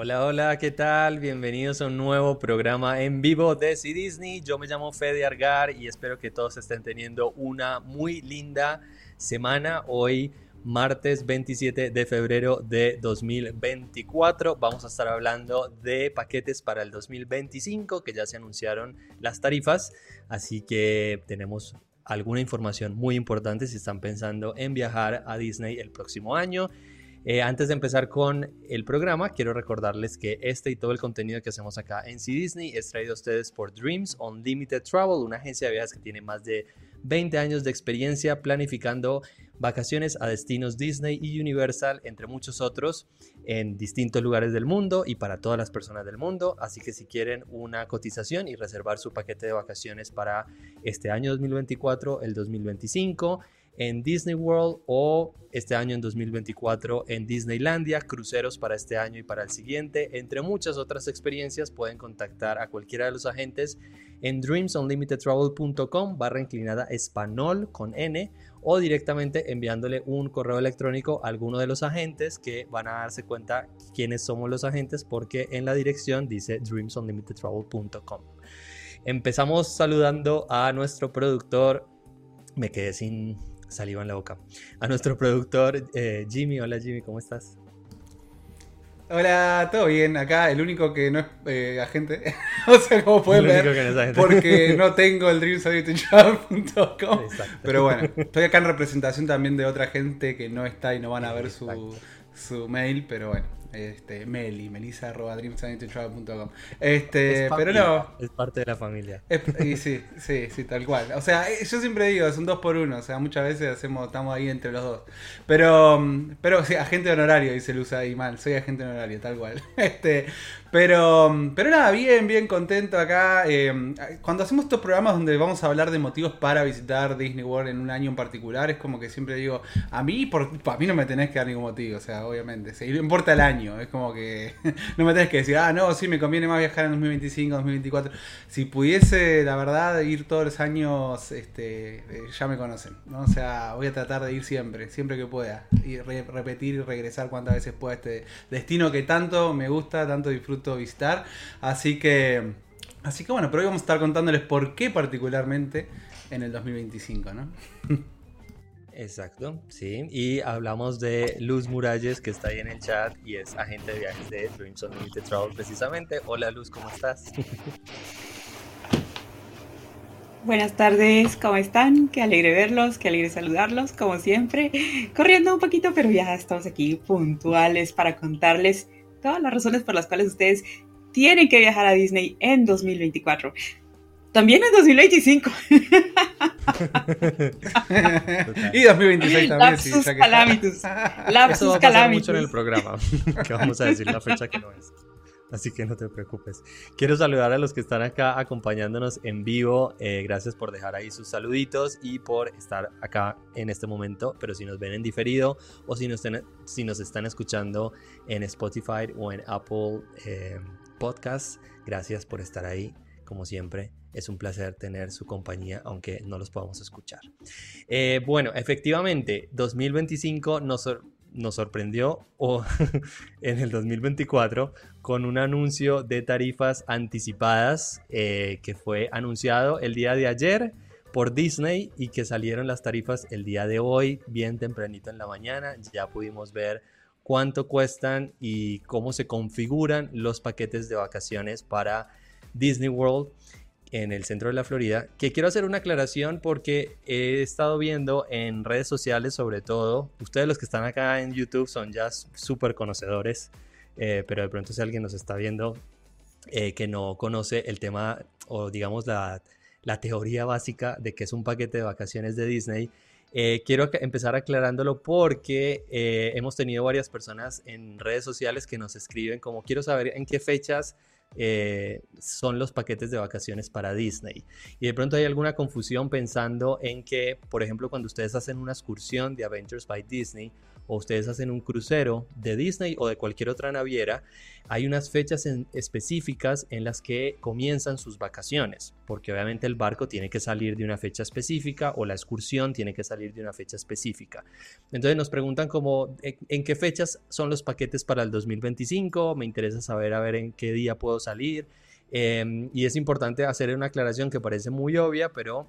Hola, hola, ¿qué tal? Bienvenidos a un nuevo programa en vivo de C Disney. Yo me llamo Fede Argar y espero que todos estén teniendo una muy linda semana. Hoy, martes 27 de febrero de 2024, vamos a estar hablando de paquetes para el 2025, que ya se anunciaron las tarifas. Así que tenemos alguna información muy importante si están pensando en viajar a Disney el próximo año. Eh, antes de empezar con el programa, quiero recordarles que este y todo el contenido que hacemos acá en C Disney es traído a ustedes por Dreams Unlimited Travel, una agencia de viajes que tiene más de 20 años de experiencia planificando vacaciones a destinos Disney y Universal, entre muchos otros, en distintos lugares del mundo y para todas las personas del mundo. Así que si quieren una cotización y reservar su paquete de vacaciones para este año 2024, el 2025, en Disney World o este año en 2024 en Disneylandia, cruceros para este año y para el siguiente, entre muchas otras experiencias pueden contactar a cualquiera de los agentes en dreamsunlimitedtravel.com barra inclinada español con N o directamente enviándole un correo electrónico a alguno de los agentes que van a darse cuenta quiénes somos los agentes porque en la dirección dice dreamsunlimitedtravel.com. Empezamos saludando a nuestro productor. Me quedé sin saliva en la boca. A nuestro productor eh, Jimmy. Hola Jimmy, ¿cómo estás? Hola, todo bien. Acá el único que no es eh, agente. o sea, como pueden ver. porque no tengo el dreamsolitudejob.com. Pero bueno, estoy acá en representación también de otra gente que no está y no van a ver su, su mail. Pero bueno. Este, Meli, melissa Este, pero no. Es parte de la familia. y sí, sí, sí, tal cual. O sea, eh, yo siempre digo, es un dos por uno. O sea, muchas veces hacemos, estamos ahí entre los dos. Pero, mm, pero sí, agente honorario, dice Luza ahí mal. Soy agente honorario, tal cual. Este, pero, pero nada, bien, bien contento acá. Eh, cuando hacemos estos programas donde vamos a hablar de motivos para visitar Disney World en un año en particular, es como que siempre digo, a mí, por, a mí no me tenés que dar ningún motivo, o sea, obviamente. Si no importa el año, es como que no me tenés que decir, ah, no, sí, me conviene más viajar en 2025, 2024. Si pudiese, la verdad, ir todos los años, este, eh, ya me conocen, ¿no? O sea, voy a tratar de ir siempre, siempre que pueda. Y repetir y regresar cuantas veces pueda este destino que tanto me gusta, tanto disfruto visitar. Así que, así que bueno, pero hoy vamos a estar contándoles por qué particularmente en el 2025, ¿no? Exacto, sí. Y hablamos de Luz Muralles, que está ahí en el chat y es agente de viajes de Dreams Unlimited Travel precisamente. Hola Luz, ¿cómo estás? Buenas tardes, ¿cómo están? Qué alegre verlos, qué alegre saludarlos, como siempre. Corriendo un poquito, pero ya estamos aquí puntuales para contarles todas las razones por las cuales ustedes tienen que viajar a Disney en 2024. También en 2025. y 2026 también. Lapsus sí, calamitus. Lapsus Eso va a pasar mucho en el programa, que vamos a decir la fecha que no es así que no te preocupes. Quiero saludar a los que están acá acompañándonos en vivo. Eh, gracias por dejar ahí sus saluditos y por estar acá en este momento. Pero si nos ven en diferido o si nos, están escuchando en Spotify o en Apple eh, Podcasts, gracias por estar ahí. Como siempre, es un placer tener su compañía, aunque no los podamos escuchar. Eh, bueno, efectivamente, 2025 nos nos sorprendió en el 2024 con un anuncio de tarifas anticipadas eh, que fue anunciado el día de ayer por Disney y que salieron las tarifas el día de hoy, bien tempranito en la mañana. Ya pudimos ver cuánto cuestan y cómo se configuran los paquetes de vacaciones para Disney World en el centro de la Florida, que quiero hacer una aclaración porque he estado viendo en redes sociales sobre todo, ustedes los que están acá en YouTube son ya súper conocedores, eh, pero de pronto si alguien nos está viendo eh, que no conoce el tema o digamos la, la, teoría básica de que es un paquete de vacaciones de Disney, eh, quiero empezar aclarándolo porque hemos tenido varias personas en redes sociales que nos escriben como quiero saber en qué fechas eh, son los paquetes de vacaciones para Disney. Y de pronto hay alguna confusión pensando en que, por ejemplo, cuando ustedes hacen una excursión de Adventures by Disney, o ustedes hacen un crucero de Disney o de cualquier otra naviera, hay unas fechas específicas en las que comienzan sus vacaciones, porque obviamente el barco tiene que salir de una fecha específica o la excursión tiene que salir de una fecha específica. Entonces nos preguntan como en, qué fechas son los paquetes para el 2025, me interesa saber a ver en qué día puedo salir. Em, y es importante hacer una aclaración que parece muy obvia, pero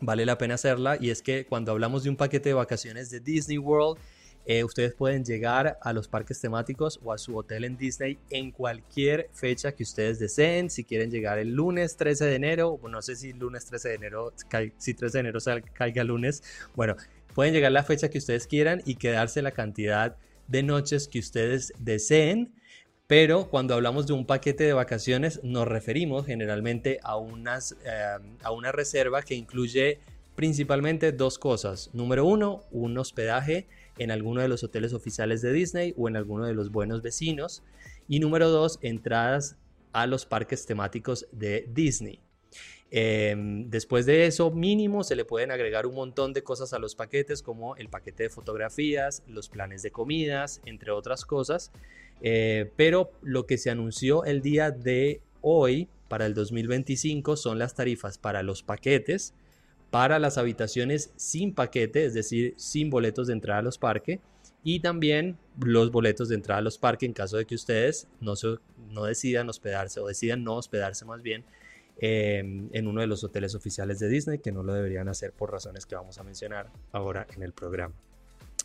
vale la pena hacerla, y es que cuando hablamos de un paquete de vacaciones de Disney World, eh, ustedes pueden llegar a los parques temáticos o a su hotel en Disney en cualquier fecha que ustedes deseen. Si quieren llegar el lunes 13 de enero, no sé si lunes 13 de enero, si 13 de enero caiga lunes, bueno, pueden llegar la fecha que ustedes quieran y quedarse la cantidad de noches que ustedes deseen. Pero cuando hablamos de un paquete de vacaciones nos referimos generalmente a, unas, eh, a una reserva que incluye principalmente dos cosas. Número uno, un hospedaje en alguno de los hoteles oficiales de Disney o en alguno de los buenos vecinos. Y número dos, entradas a los parques temáticos de Disney. Em, después de eso, mínimo, se le pueden agregar un montón de cosas a los paquetes, como el paquete de fotografías, los planes de comidas, entre otras cosas. Eh, pero lo que se anunció el día de hoy para el 2025 son las tarifas para los paquetes, para las habitaciones sin paquete, es decir, sin boletos de entrada a los parques, y también los boletos de entrada a los parques en caso de que ustedes no, decidan hospedarse o decidan no hospedarse más bien em, en uno de los hoteles oficiales de Disney, que no lo deberían hacer por razones que vamos a mencionar ahora en el programa.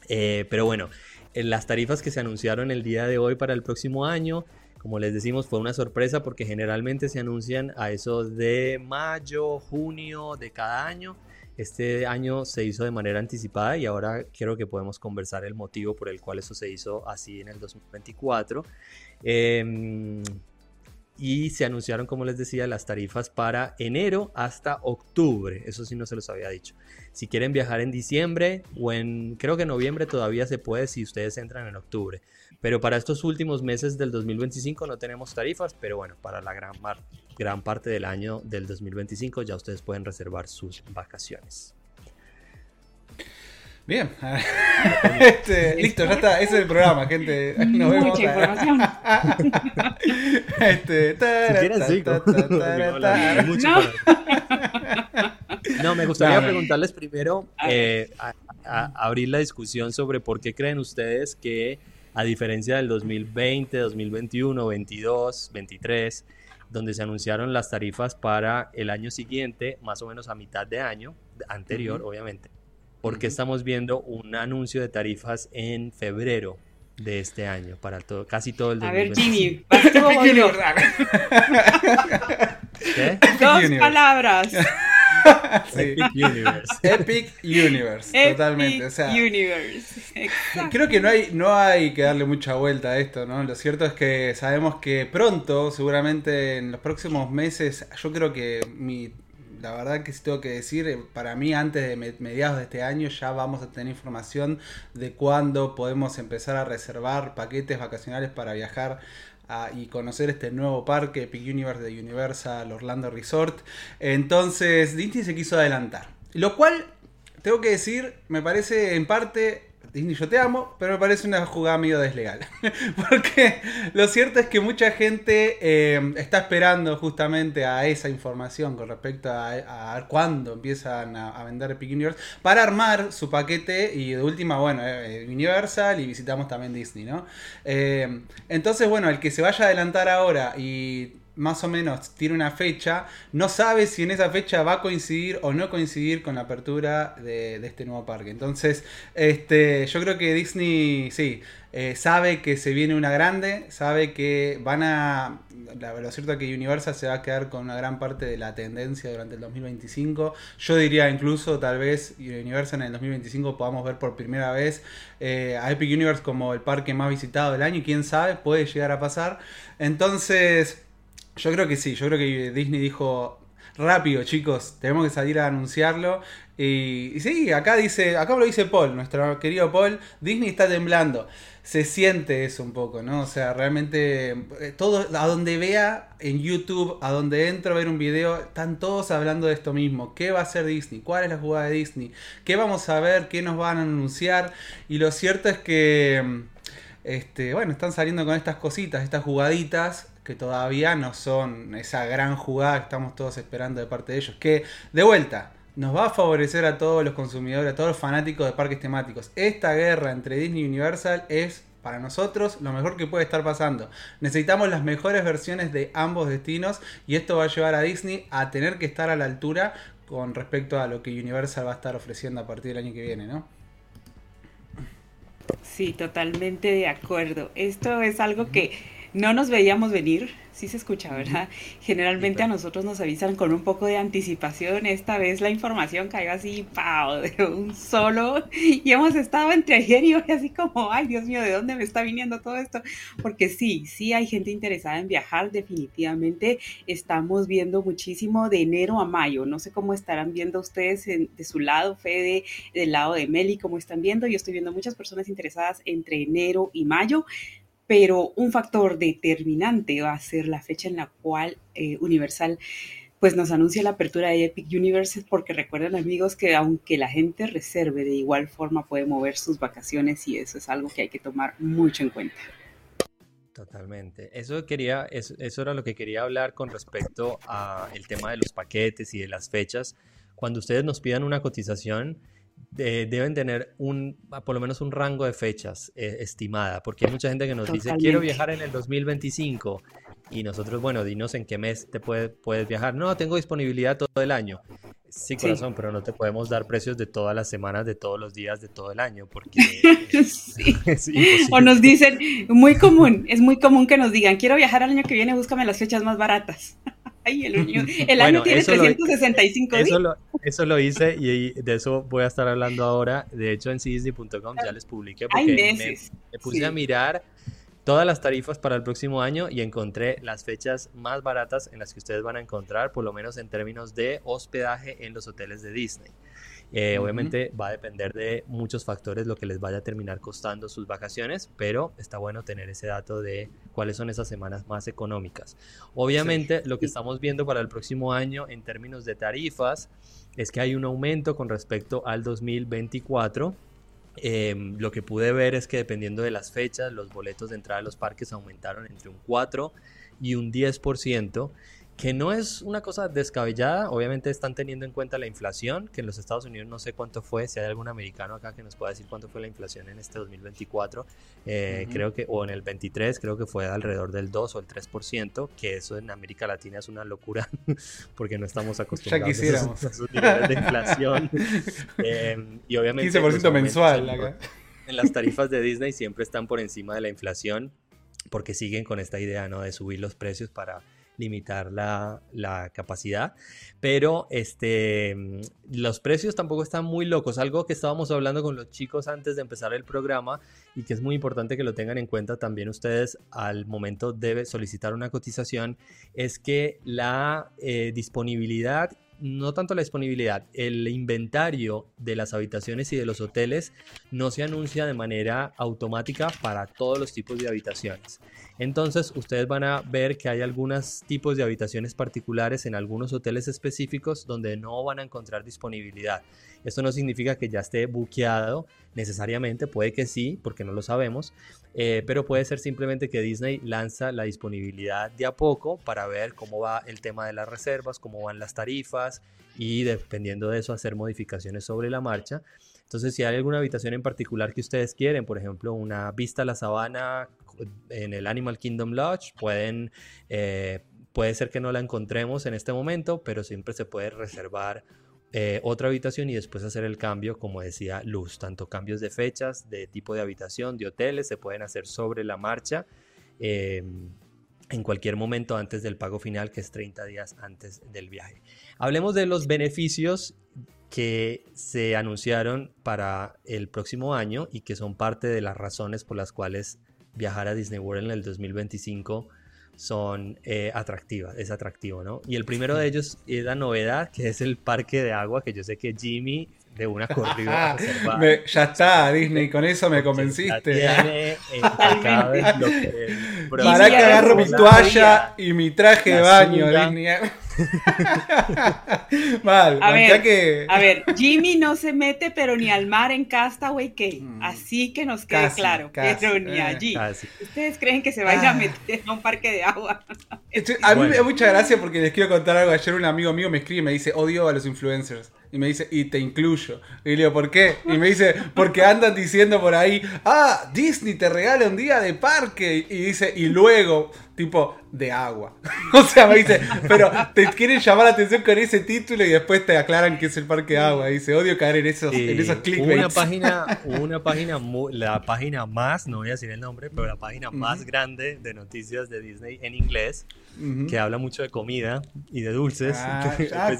Eh, pero bueno, las tarifas que se anunciaron el día de hoy para el próximo año como les decimos, fue una sorpresa porque generalmente se anuncian a eso de mayo, junio de cada año. Este año se hizo de manera anticipada y ahora quiero que podemos conversar el motivo por el cual eso se hizo así en el 2024. Em, y se anunciaron, como les decía, las tarifas para enero hasta octubre. Eso sí no se los había dicho. Si quieren viajar en diciembre o en, creo que noviembre todavía se puede si ustedes entran en octubre. Pero para estos últimos meses del 2025 no tenemos tarifas, pero bueno, para la gran, gran parte del año del 2025 ya ustedes pueden reservar sus vacaciones. Bien, este, listo, ya está, ese es el programa, gente. Nos vemos. Mucha información. este, no. me gustaría preguntarles primero, eh, abrir la discusión sobre por qué creen ustedes que a diferencia del 2020, 2021, 22, 23, donde se anunciaron las tarifas para el año siguiente, más o menos a mitad de año, anterior obviamente, porque estamos viendo un anuncio de tarifas en febrero de este año para todo, casi todo el 2025. A ver, Jimmy, ¿Qué? Dos palabras. Epic Universe. Epic Universe, totalmente. Universe. Creo que no hay, no hay que darle mucha vuelta a esto, ¿no? Lo cierto es que sabemos que pronto, seguramente en los próximos meses, yo creo que mi la verdad que sí tengo que decir, eh, para mí antes de mediados de este año ya vamos a tener información de cuándo podemos empezar a reservar paquetes vacacionales para viajar y conocer este nuevo parque Epic Universe de Universal Orlando Resort. Entonces Disney se quiso adelantar. Lo cual, tengo que decir, me parece en parte Disney, yo te amo, pero me parece una jugada medio deslegal. Porque lo cierto es que mucha gente eh, está esperando justamente a esa información con respecto a, cuándo empiezan a, vender Epic Universe para armar su paquete y de última, bueno, eh, Universal y visitamos también Disney, ¿no? Eh, entonces, bueno, el que se vaya a adelantar ahora y más o menos tiene una fecha, no sabe si en esa fecha va a coincidir o no coincidir con la apertura de, este nuevo parque. Entonces, este, yo creo que Disney, sí, eh, sabe que se viene una grande, sabe que van a... lo cierto es que Universal se va a quedar con una gran parte de la tendencia durante el 2025. Yo diría incluso tal vez Universal en el 2025 podamos ver por primera vez eh, a Epic Universe como el parque más visitado del año. Quién sabe, puede llegar a pasar. Entonces... Yo creo que sí, yo creo que Disney dijo, rápido, chicos, tenemos que salir a anunciarlo. Y, sí, acá dice, acá lo dice Paul, nuestro querido Paul, Disney está temblando se siente eso un poco, ¿no? O sea, realmente eh, todo, a donde vea en YouTube, a donde entro a ver un video, están todos hablando de esto mismo. ¿Qué va a hacer Disney? ¿Cuál es la jugada de Disney? ¿Qué vamos a ver? ¿Qué nos van a anunciar? Y lo cierto es que, este, bueno, están saliendo con estas cositas, estas jugaditas que todavía no son esa gran jugada que estamos todos esperando de parte de ellos. Que, de vuelta, nos va a favorecer a todos los consumidores, a todos los fanáticos de parques temáticos. Esta guerra entre Disney y Universal es para nosotros lo mejor que puede estar pasando. Necesitamos las mejores versiones de ambos destinos y esto va a llevar a Disney a tener que estar a la altura con respecto a lo que Universal va a estar ofreciendo a partir del año que viene, ¿no? Sí, totalmente de acuerdo. Esto es algo que no nos veíamos venir sí se escucha, ¿verdad? Generalmente a nosotros nos avisan con un poco de anticipación. Esta vez la información cayó así, ¡pau! de un solo. Y hemos estado entre ayer y hoy así como, ay Dios mío, ¿de dónde me está viniendo todo esto? Porque sí, sí hay gente interesada en viajar, definitivamente. Estamos viendo muchísimo de enero a mayo. No sé cómo estarán viendo ustedes de su lado, Fede, del lado de Meli, cómo están viendo. Yo estoy viendo muchas personas interesadas entre enero y mayo pero un factor determinante va a ser la fecha en la cual eh, Universal pues nos anuncia la apertura de Epic Universe porque recuerden amigos que aunque la gente reserve de igual forma puede mover sus vacaciones y eso es algo que hay que tomar mucho en cuenta. Totalmente. Eso quería, eso, eso era lo que quería hablar con respecto al tema de los paquetes y de las fechas. Cuando ustedes nos pidan una cotización, deben tener un, por lo menos un rango de fechas eh, estimada, porque hay mucha gente que nos dice, quiero viajar en el 2025, y nosotros, bueno, dinos en qué mes te puede, puedes viajar. No, tengo disponibilidad todo el año. Sí, corazón, pero no te podemos dar precios de todas las semanas, de todos los días, de todo el año, porque sí. o nos dicen, muy común, es muy común que nos digan, quiero viajar el año que viene, búscame las fechas más baratas. el año, tiene 365 días. Eso lo, hice y de eso voy a estar hablando ahora. De hecho, en cisdi.com ya les publiqué porque me, puse a mirar todas las tarifas para el próximo año y encontré las fechas más baratas en las que ustedes van a encontrar, por lo menos en términos de hospedaje en los hoteles de Disney. Eh, obviamente va a depender de muchos factores lo que les vaya a terminar costando sus vacaciones, pero está bueno tener ese dato de cuáles son esas semanas más económicas. Obviamente lo que estamos viendo para el próximo año en términos de tarifas es que hay un aumento con respecto al 2024. Em, lo que pude ver es que dependiendo de las fechas, los boletos de entrada a los parques aumentaron entre un 4 y un 10% que no es una cosa descabellada, obviamente están teniendo en cuenta la inflación, que en los Estados Unidos no sé cuánto fue, si hay algún americano acá que nos pueda decir cuánto fue la inflación en este 2024, eh, creo que, o en el 23, creo que fue alrededor del 2 o el 3%, que eso en América Latina es una locura, porque no estamos acostumbrados a esos, niveles de inflación. Em, y obviamente... 15% pues, mensual acá. En las tarifas de Disney siempre están por encima de la inflación, porque siguen con esta idea, ¿no? De subir los precios para limitar la, capacidad. Pero este, los precios tampoco están muy locos. Algo que estábamos hablando con los chicos antes de empezar el programa y que es muy importante que lo tengan en cuenta también ustedes al momento de solicitar una cotización es que la eh, disponibilidad no tanto la disponibilidad, el inventario de las habitaciones y de los hoteles no se anuncia de manera automática para todos los tipos de habitaciones. Entonces ustedes van a ver que hay algunos tipos de habitaciones particulares en algunos hoteles específicos donde no van a encontrar disponibilidad. Esto no significa que ya esté buqueado necesariamente, puede que sí, porque no lo sabemos, eh, pero puede ser simplemente que Disney lanza la disponibilidad de a poco para ver cómo va el tema de las reservas, cómo van las tarifas y dependiendo de eso hacer modificaciones sobre la marcha. Entonces, si hay alguna habitación en particular que ustedes quieren, por ejemplo, una vista a la sabana en el Animal Kingdom Lodge, pueden, eh, puede ser que no la encontremos en este momento, pero siempre se puede reservar eh, otra habitación y después hacer el cambio, como decía Luz, tanto cambios de fechas, de tipo de habitación, de hoteles, se pueden hacer sobre la marcha. Em, en cualquier momento antes del pago final, que es 30 días antes del viaje. Hablemos de los beneficios que se anunciaron para el próximo año y que son parte de las razones por las cuales viajar a Disney World en el 2025 son eh, atractivas, es atractivo, ¿no? Y el primero de ellos es la novedad, que es el parque de agua, que yo sé que Jimmy de una corrida ya está, Disney, con eso me convenciste. Tiene Para que agarro mi toalla y mi traje de baño, Disney. Mal, a ver, que... a ver, Jimmy no se mete, pero ni al mar en Castaway que mm. Así que nos quede claro, pero ni eh, allí. ¿Ustedes creen que se vayan a ah. meter a un parque de agua? a mí me da mucha gracia porque les quiero contar algo. Ayer un amigo mío me escribe y me dice, odio a los influencers. Y me dice, y te incluyo. Y le digo, ¿por qué? Y me dice, porque andan diciendo por ahí, ah, Disney te regala un día de parque. Y dice, y luego, tipo, de agua. o sea, me dice, pero te quieren llamar la atención con ese título y después te aclaran que es el parque de agua. Y dice, odio caer en esos, en esos Una página, una página, la página más, no voy a decir el nombre, pero la página más grande de noticias de Disney en inglés que habla mucho de comida y de dulces. Ah,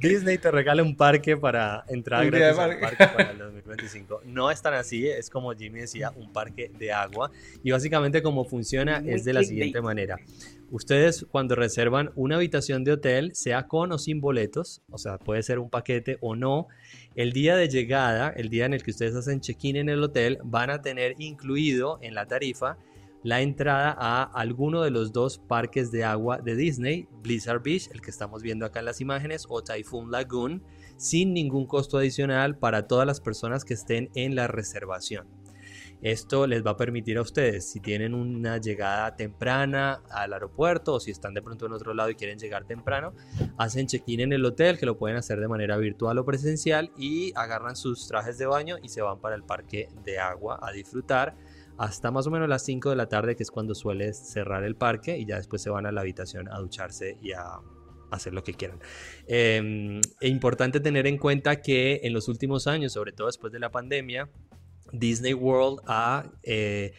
Disney te regala un parque para entrar gratis al parque para el 2025. No es tan así, es como Jimmy decía, un parque de agua. Y básicamente cómo funciona es de la siguiente manera. Ustedes cuando reservan una habitación de hotel, sea con o sin boletos, o sea, puede ser un paquete o no, el día de llegada, el día en el que ustedes hacen check-in en el hotel, van a tener incluido en la tarifa la entrada a alguno de los dos parques de agua de Disney, Blizzard Beach, el que estamos viendo acá en las imágenes, o Typhoon Lagoon, sin ningún costo adicional para todas las personas que estén en la reservación. Esto les va a permitir a ustedes, si tienen una llegada temprana al aeropuerto o si están de pronto en otro lado y quieren llegar temprano, hacen check-in en el hotel, que lo pueden hacer de manera virtual o presencial, y agarran sus trajes de baño y se van para el parque de agua a disfrutar hasta más o menos las 5 de la tarde, que es cuando suele cerrar el parque, y ya después se van a la habitación a ducharse y a hacer lo que quieran. Es importante tener en cuenta que en los últimos años, sobre todo después de la pandemia, Disney World ha eh,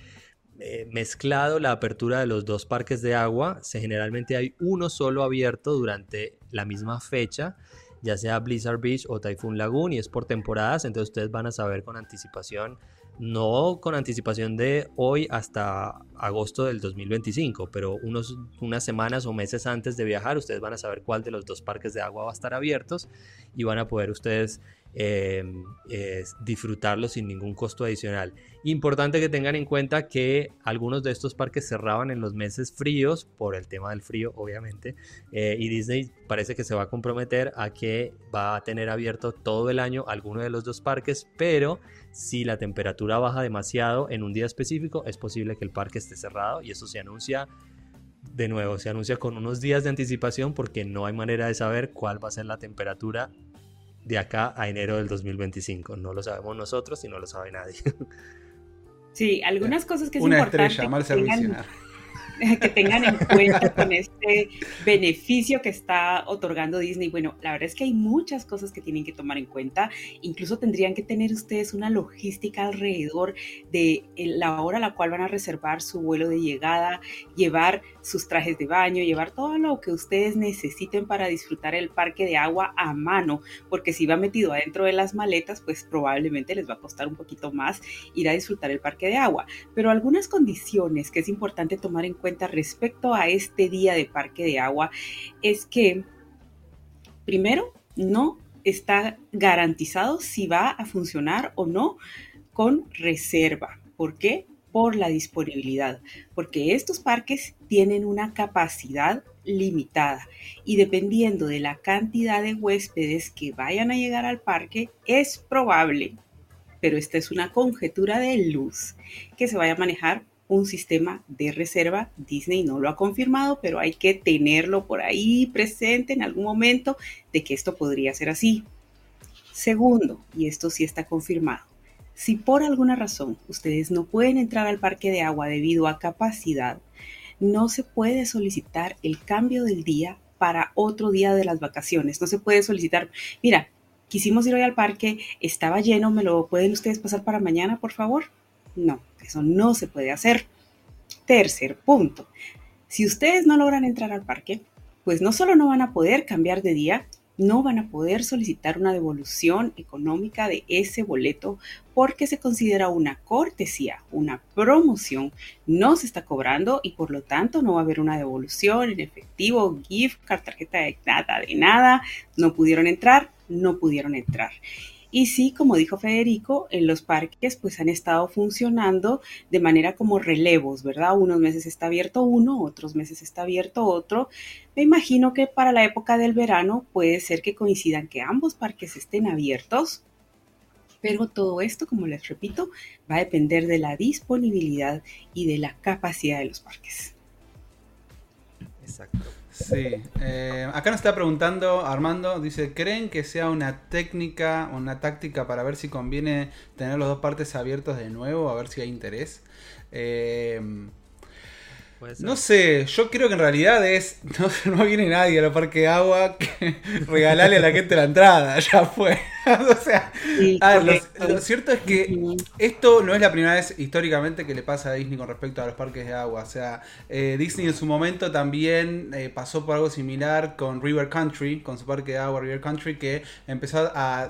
eh, mezclado la apertura de los dos parques de agua. Se, generalmente hay uno solo abierto durante la misma fecha ya sea Blizzard Beach o Typhoon Lagoon y es por temporadas, entonces ustedes van a saber con anticipación no con anticipación de hoy hasta agosto del 2025, pero unos, unas semanas o meses antes de viajar, ustedes van a saber cuál de los dos parques de agua va a estar abiertos y van a poder ustedes Em, disfrutarlo sin ningún costo adicional. Importante que tengan en cuenta que algunos de estos parques cerraban en los meses fríos, por el tema del frío obviamente, eh, y Disney parece que se va a comprometer a que va a tener abierto todo el año alguno de los dos parques, pero si la temperatura baja demasiado en un día específico, es posible que el parque esté cerrado y eso se anuncia de nuevo, se anuncia con unos días de anticipación porque no hay manera de saber cuál va a ser la temperatura de acá a enero del 2025. No lo sabemos nosotros y no lo sabe nadie. Sí, algunas cosas que es Una importante estrella, mal que tengan en cuenta con este beneficio que está otorgando Disney. Bueno, la verdad es que hay muchas cosas que tienen que tomar en cuenta. Incluso tendrían que tener ustedes una logística alrededor de la hora a la cual van a reservar su vuelo de llegada, llevar sus trajes de baño, llevar todo lo que ustedes necesiten para disfrutar el parque de agua a mano, porque si va metido adentro de las maletas, pues probablemente les va a costar un poquito más ir a disfrutar el parque de agua. Pero algunas condiciones que es importante tomar en cuenta respecto a este día de parque de agua es que, primero, no está garantizado si va a funcionar o no con reserva. ¿Por qué? Por la disponibilidad, porque estos parques tienen una capacidad limitada y dependiendo de la cantidad de huéspedes que vayan a llegar al parque, es probable, pero esta es una conjetura de luz, que se vaya a manejar un sistema de reserva. Disney no lo ha confirmado, pero hay que tenerlo por ahí presente en algún momento de que esto podría ser así. Segundo, y esto sí está confirmado, si por alguna razón ustedes no pueden entrar al parque de agua debido a capacidad, no se puede solicitar el cambio del día para otro día de las vacaciones. No se puede solicitar, mira, quisimos ir hoy al parque, estaba lleno, ¿me lo pueden ustedes pasar para mañana, por favor? No, eso no se puede hacer. Tercer punto. Si ustedes no logran entrar al parque, pues no solo no van a poder cambiar de día, no van a poder solicitar una devolución económica de ese boleto porque se considera una cortesía, una promoción, no se está cobrando y por lo tanto no va a haber una devolución en efectivo, gift card, tarjeta de nada, de nada, no pudieron entrar, no pudieron entrar. Y sí, como dijo Federico, en los parques pues han estado funcionando de manera como relevos, ¿verdad? Unos meses está abierto uno, otros meses está abierto otro. Me imagino que para la época del verano puede ser que coincidan que ambos parques estén abiertos, pero todo esto, como les repito, va a depender de la disponibilidad y de la capacidad de los parques. Exacto. Sí, eh, acá nos está preguntando Armando, dice, ¿creen que sea una técnica, una táctica para ver si conviene tener los dos partes abiertos de nuevo, a ver si hay interés? Eh, no sé, yo creo que en realidad es. No, viene nadie a los parques de agua que regalarle a la gente la entrada, ya fue. o sea, lo, cierto es que esto no es la primera vez históricamente que le pasa a Disney con respecto a los parques de agua. O sea, eh, Disney en su momento también eh, pasó por algo similar con River Country, con su parque de agua River Country, que empezó a,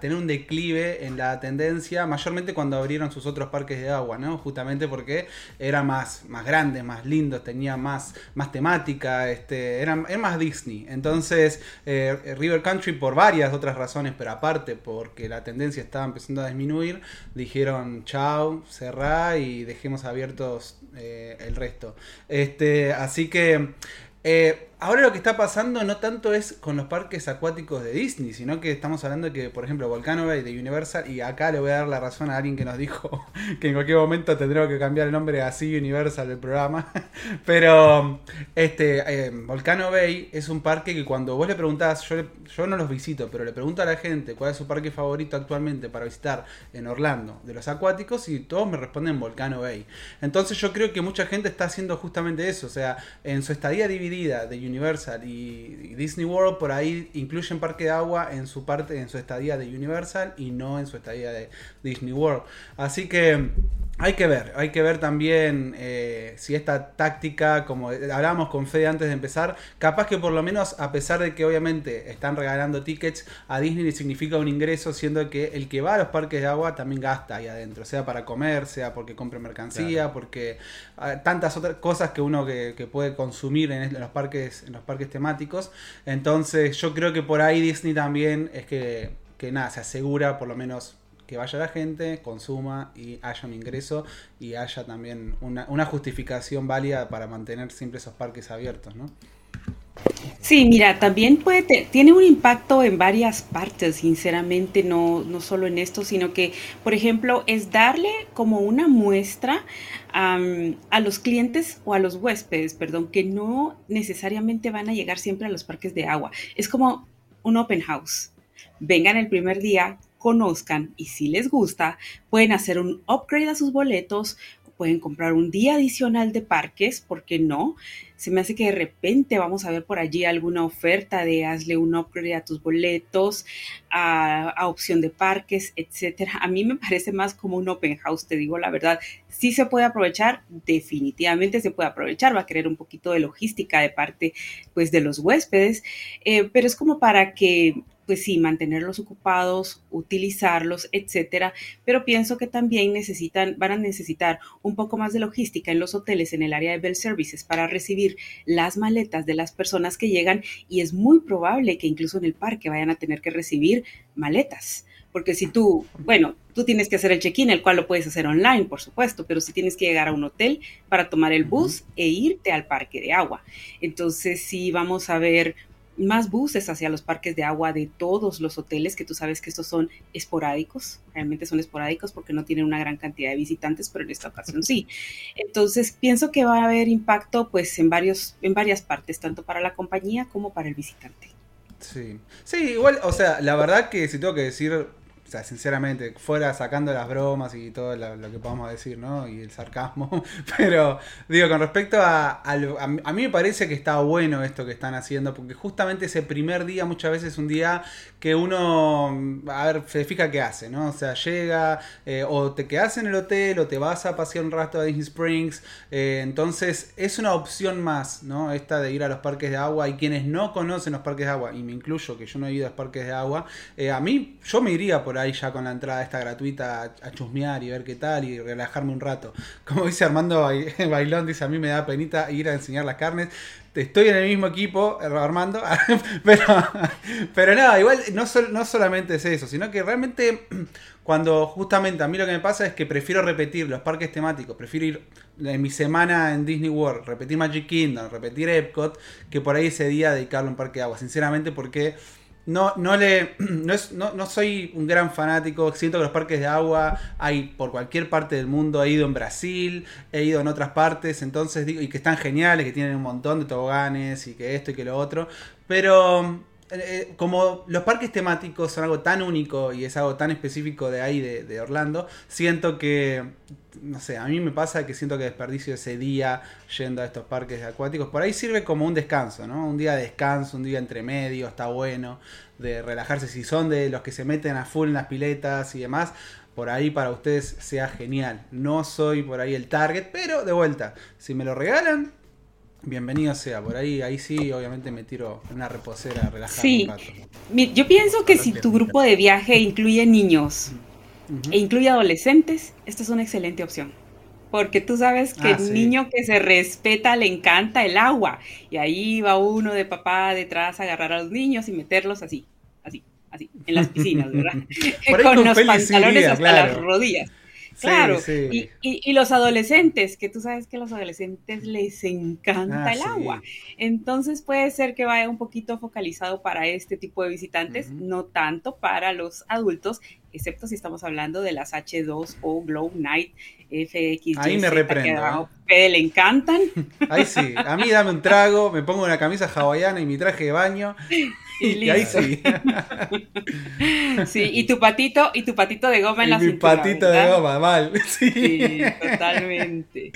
tener un declive en la tendencia, mayormente cuando abrieron sus otros parques de agua, ¿no? Justamente porque era más, más grande, más lindos, tenía más, más temática, este, era, más Disney. Entonces, eh, River Country, por varias otras razones, pero aparte porque la tendencia estaba empezando a disminuir, dijeron chao, cerrá y dejemos abiertos eh, el resto. Este, así que eh, ahora lo que está pasando no tanto es con los parques acuáticos de Disney, sino que estamos hablando de que, por ejemplo, Volcano Bay de Universal, y acá le voy a dar la razón a alguien que nos dijo que en cualquier momento tendremos que cambiar el nombre a así Universal del programa, pero este eh, Volcano Bay es un parque que cuando vos le preguntás, yo, yo no los visito, pero le pregunto a la gente cuál es su parque favorito actualmente para visitar en Orlando de los acuáticos y todos me responden Volcano Bay. Entonces yo creo que mucha gente está haciendo justamente eso, o sea, en su estadía dividida de Universal y, Disney World por ahí incluyen parque de agua en su parte en su estadía de Universal y no en su estadía de Disney World. Así que hay que ver, hay que ver también eh, si esta táctica, como hablábamos con Fede antes de empezar, capaz que por lo menos, a pesar de que obviamente están regalando tickets, a Disney le significa un ingreso, siendo que el que va a los parques de agua también gasta ahí adentro, sea para comer, sea porque compre mercancía, porque ah, tantas otras cosas que uno que, puede consumir en, los parques, en los parques temáticos. Entonces, yo creo que por ahí Disney también es que, que nada, se asegura por lo menos que vaya la gente, consuma y haya un ingreso y haya también una, justificación válida para mantener siempre esos parques abiertos, ¿no? Sí, mira, también puede tiene un impacto en varias partes, sinceramente, no, no solo en esto, sino que, por ejemplo, es darle como una muestra a los clientes o a los huéspedes, perdón, que no necesariamente van a llegar siempre a los parques de agua. Es como un open house. Vengan el primer día, conozcan y si les gusta, pueden hacer un upgrade a sus boletos, pueden comprar un día adicional de parques, ¿por qué no? Se me hace que de repente vamos a ver por allí alguna oferta de hazle un upgrade a tus boletos, a, opción de parques, etcétera. A mí me parece más como un open house, te digo la verdad. Sí se puede aprovechar, definitivamente se puede aprovechar, va a querer un poquito de logística de parte pues de los huéspedes, eh, pero es como para que pues sí, mantenerlos ocupados, utilizarlos, etcétera. Pero pienso que también necesitan, van a necesitar un poco más de logística en los hoteles en el área de Bell Services para recibir las maletas de las personas que llegan y es muy probable que incluso en el parque vayan a tener que recibir maletas. Porque si tú, bueno, tú tienes que hacer el check-in, el cual lo puedes hacer online, por supuesto, pero si tienes que llegar a un hotel para tomar el bus e irte al parque de agua. Entonces sí vamos a ver más buses hacia los parques de agua de todos los hoteles, que tú sabes que estos son esporádicos, realmente son esporádicos porque no tienen una gran cantidad de visitantes, pero en esta ocasión sí. Entonces, pienso que va a haber impacto pues en varios en varias partes, tanto para la compañía como para el visitante. Sí. Sí, igual, o sea, la verdad que si tengo que decir o sea, sinceramente, fuera sacando las bromas y todo lo, que podamos decir, ¿no? Y el sarcasmo. Pero, digo, con respecto a, a, mí me parece que está bueno esto que están haciendo, porque justamente ese primer día muchas veces es un día que uno, a ver, se fija qué hace, ¿no? O sea, llega, eh, o te quedas en el hotel, o te vas a pasear un rato a Disney Springs. Eh, entonces, es una opción más, ¿no? Esta de ir a los parques de agua. Y quienes no conocen los parques de agua, y me incluyo que yo no he ido a los parques de agua, eh, a mí, yo me iría por ahí ya con la entrada esta gratuita a, chusmear y ver qué tal y relajarme un rato. Como dice Armando Bailón, dice a mí me da penita ir a enseñar las carnes. Estoy en el mismo equipo, Armando, pero, pero nada, igual no, no solamente es eso, sino que realmente cuando justamente a mí lo que me pasa es que prefiero repetir los parques temáticos, prefiero ir en mi semana en Disney World, repetir Magic Kingdom, repetir Epcot, que por ahí ese día dedicarlo a un parque de agua, sinceramente porque no, no le. No, es, no, no, soy un gran fanático. Siento que los parques de agua hay por cualquier parte del mundo. He ido en Brasil, he ido en otras partes. Entonces digo, y que están geniales, que tienen un montón de toboganes y que esto y que lo otro. Pero eh, eh, como los parques temáticos son algo tan único y es algo tan específico de ahí, de, Orlando, siento que, no sé, a mí me pasa que siento que desperdicio ese día yendo a estos parques acuáticos. Por ahí sirve como un descanso, ¿no? Un día de descanso, un día entre medio, está bueno, de relajarse. Si son de los que se meten a full en las piletas y demás, por ahí para ustedes sea genial. No soy por ahí el target, pero de vuelta, si me lo regalan, bienvenido sea. Por ahí, ahí sí, obviamente me tiro una reposera relajada sí. Yo pienso que si tu grupo de viaje incluye niños e incluye adolescentes, esta es una excelente opción. Porque tú sabes que ah, el niño que se respeta le encanta el agua. Y ahí va uno de papá detrás a agarrar a los niños y meterlos así, así, así, en las piscinas, ¿verdad? con, los pantalones hasta las rodillas. Claro, Y, los adolescentes, que tú sabes que a los adolescentes les encanta ah, el agua. Entonces puede ser que vaya un poquito focalizado para este tipo de visitantes, no tanto para los adultos, excepto si estamos hablando de las H2 o Glow Night FX. Ahí me reprendo. ¿eh? le encantan. Ahí sí, a mí dame un trago, me pongo una camisa hawaiana y mi traje de baño y, ahí sí. sí, y tu patito, y tu patito de goma en la mi patito de goma, mal. Sí, totalmente.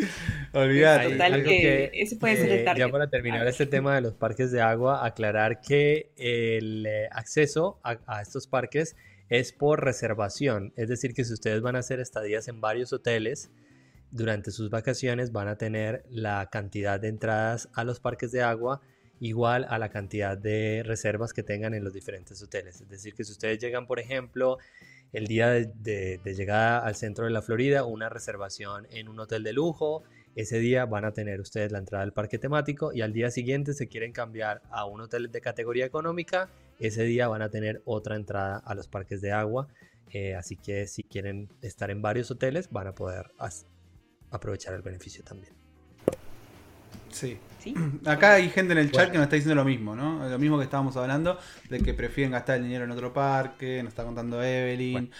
Olvídate. Total que, ese puede ser el eh, target. Ya para terminar este tema de los parques de agua, aclarar que el eh, acceso a, estos parques es por reservación. Es decir, que si ustedes van a hacer estadías en varios hoteles, durante sus vacaciones van a tener la cantidad de entradas a los parques de agua igual a la cantidad de reservas que tengan en los diferentes hoteles. Es decir, que si ustedes llegan, por ejemplo, el día de, llegada al centro de la Florida, una reservación en un hotel de lujo, ese día van a tener ustedes la entrada al parque temático y al día siguiente se quieren cambiar a un hotel de categoría económica, ese día van a tener otra entrada a los parques de agua. Eh, así que si quieren estar en varios hoteles van a poder aprovechar el beneficio también. Sí. Acá hay gente en el chat que nos está diciendo lo mismo, ¿no? Lo mismo que estábamos hablando, de que prefieren gastar el dinero en otro parque, nos está contando Evelyn,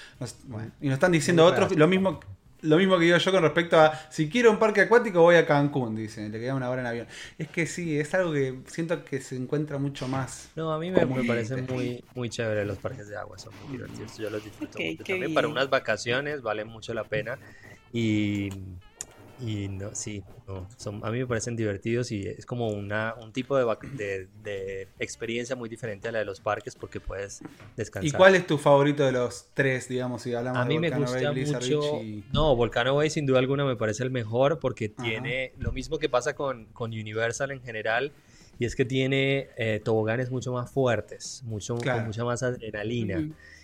y nos están diciendo otros, lo mismo lo mismo que digo yo con respecto a si quiero un parque acuático voy a Cancún, dicen, le queda una hora en avión. Es que sí, es algo que siento que se encuentra mucho más. No, a mí me, parece muy, muy chévere los parques de agua, son muy divertidos, yo los disfruto mucho. También para unas vacaciones vale mucho la pena y y no, sí, son, a mí me parecen divertidos y es como una, un tipo de, de, experiencia muy diferente a la de los parques porque puedes descansar. ¿Y cuál es tu favorito de los tres, digamos, si hablamos a mí me gusta mucho, No, Volcano Bay sin duda alguna me parece el mejor porque tiene lo mismo que pasa con, con, Universal en general y es que tiene eh, toboganes mucho más fuertes, mucho, con mucha más adrenalina.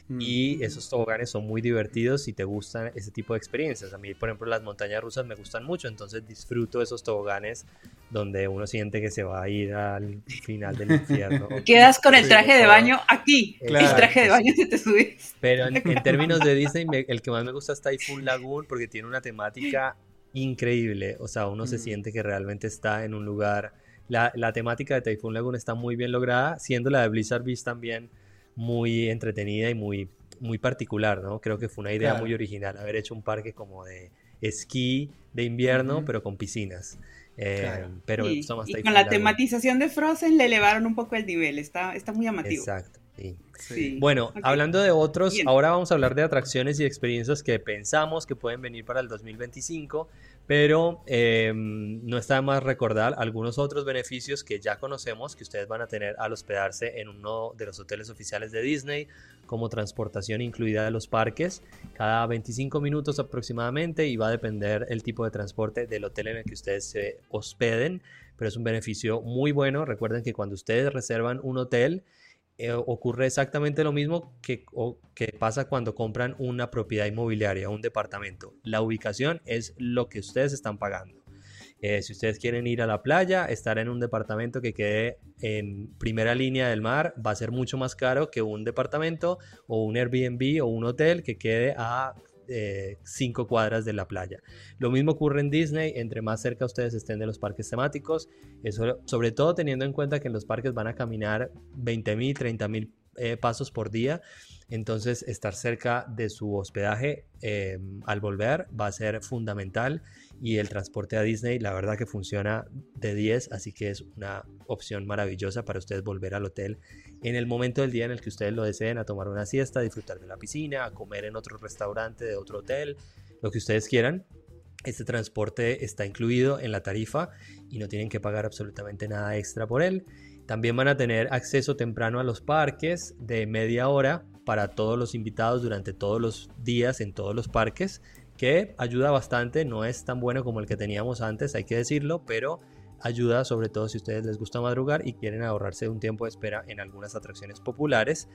Mm. Y esos toboganes son muy divertidos si te gustan ese tipo de experiencias. A mí, por ejemplo, las montañas rusas me gustan mucho, entonces disfruto esos toboganes donde uno siente que se va a ir al final del infierno. Quedas con el traje de baño aquí, el traje de baño se te subes. Pero en, términos de Disney, el que más me gusta es Typhoon Lagoon porque tiene una temática increíble. O sea, uno se siente que realmente está en un lugar. La, la temática de Typhoon Lagoon está muy bien lograda, siendo la de Blizzard Beach también muy entretenida y muy, muy particular, ¿no? Creo que fue una idea muy original haber hecho un parque como de esquí de invierno, pero con piscinas. Eh, pero y, con la tematización de Frozen le elevaron un poco el nivel, está, está muy llamativo. Exacto. Sí. Bueno, hablando de otros, ahora vamos a hablar de atracciones y experiencias que pensamos que pueden venir para el 2025, pero em, no está de más recordar algunos otros beneficios que ya conocemos que ustedes van a tener al hospedarse en uno de los hoteles oficiales de Disney, como transportación incluida de los parques, cada 25 minutos aproximadamente y va a depender el tipo de transporte del hotel en el que ustedes se hospeden, pero es un beneficio muy bueno. Recuerden que cuando ustedes reservan un hotel, eh, ocurre exactamente lo mismo que, que pasa cuando compran una propiedad inmobiliaria, un departamento. La ubicación es lo que ustedes están pagando. Eh, si ustedes quieren ir a la playa, estar en un departamento que quede en primera línea del mar va a ser mucho más caro que un departamento o un Airbnb o un hotel que quede a eh, cinco cuadras de la playa. Lo mismo ocurre en Disney, entre más cerca ustedes estén de los parques temáticos, eso, sobre todo teniendo en cuenta que en los parques van a caminar 20 mil, 30 mil eh, pasos por día. Entonces, estar cerca de su hospedaje eh, al volver va a ser fundamental y el transporte a Disney, la verdad que funciona de 10, así que es una opción maravillosa para ustedes volver al hotel en el momento del día en el que ustedes lo deseen, a tomar una siesta, disfrutar de la piscina, a comer en otro restaurante de otro hotel, lo que ustedes quieran. Este transporte está incluido en la tarifa y no tienen que pagar absolutamente nada extra por él. También van a tener acceso temprano a los parques de media hora para todos los invitados durante todos los días en todos los parques, que ayuda bastante, no es tan bueno como el que teníamos antes, hay que decirlo, pero ayuda sobre todo si ustedes les gusta madrugar y quieren ahorrarse un tiempo de espera en algunas atracciones populares.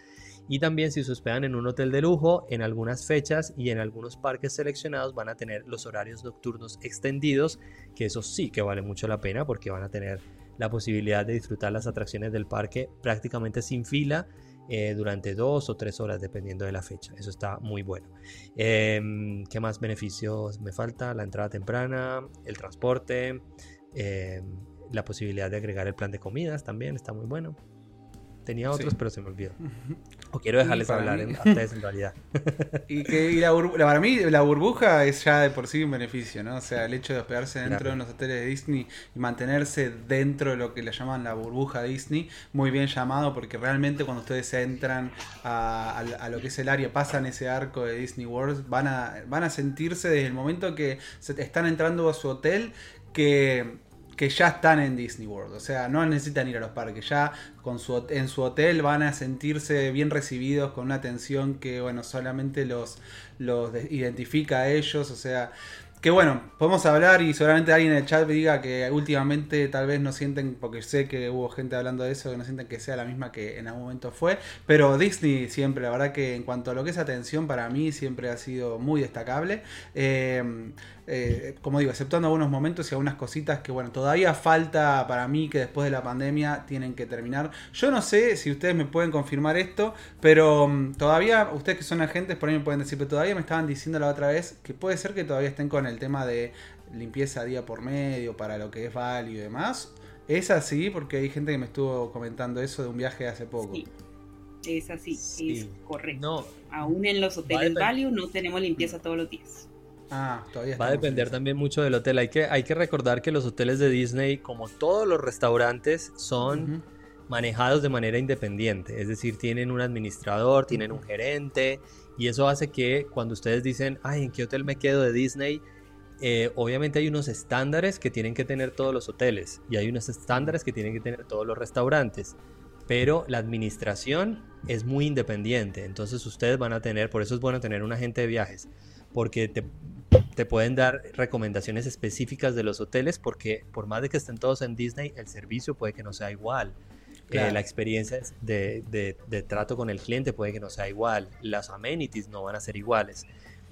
Y también si se hospedan en un hotel de lujo, en algunas fechas y en algunos parques seleccionados van a tener los horarios nocturnos extendidos, que eso sí que vale mucho la pena porque van a tener la posibilidad de disfrutar las atracciones del parque prácticamente sin fila eh, durante dos o tres horas dependiendo de la fecha. Eso está muy bueno. Em, ¿Qué más beneficios me falta? La entrada temprana, el transporte, em, la posibilidad de agregar el plan de comidas también está muy bueno. Tenía otros, pero se me olvidó. O quiero dejarles hablar en, a ustedes en realidad. Y que la para mí la burbuja es ya de por sí un beneficio, ¿no? O sea, el hecho de hospedarse dentro de los hoteles de Disney y mantenerse dentro de lo que le llaman la burbuja Disney, muy bien llamado, porque realmente cuando ustedes entran a, a, lo que es el área, pasan ese arco de Disney World, van a, van a sentirse desde el momento que se están entrando a su hotel que que ya están en Disney World. O sea, no necesitan ir a los parques. Ya con su, en su hotel van a sentirse bien recibidos con una atención que, bueno, solamente los, los identifica a ellos. O sea, que bueno, podemos hablar y seguramente alguien en el chat me diga que últimamente tal vez no sienten, porque sé que hubo gente hablando de eso, que no sienten que sea la misma que en algún momento fue, pero Disney siempre, la verdad que en cuanto a lo que es atención, para mí siempre ha sido muy destacable. Eh, eh, como digo, aceptando algunos momentos y algunas cositas que, bueno, todavía falta para mí que después de la pandemia tienen que terminar. Yo no sé si ustedes me pueden confirmar esto, pero mm, todavía, ustedes que son agentes, por ahí me pueden decir, pero todavía me estaban diciendo la otra vez que puede ser que todavía estén con el tema de limpieza día por medio para lo que es válido y demás. Es así, porque hay gente que me estuvo comentando eso de un viaje hace poco. Sí. Es así, es correcto. No, Aún en los hoteles value no tenemos limpieza todos los días. Ah, todavía Va a depender también mucho del hotel. Hay que, hay que recordar que los hoteles de Disney, como todos los restaurantes, son manejados de manera independiente. Es decir, tienen un administrador, tienen un gerente, y eso hace que cuando ustedes dicen, ay, ¿en qué hotel me quedo de Disney? Eh, obviamente hay unos estándares que tienen que tener todos los hoteles y hay unos estándares que tienen que tener todos los restaurantes. Pero la administración es muy independiente. Entonces ustedes van a tener, por eso es bueno tener un agente de viajes porque te, te pueden dar recomendaciones específicas de los hoteles porque por más de que estén todos en Disney, el servicio puede que no sea igual. Eh, la experiencia de, de, trato con el cliente puede que no sea igual. Las amenities no van a ser iguales.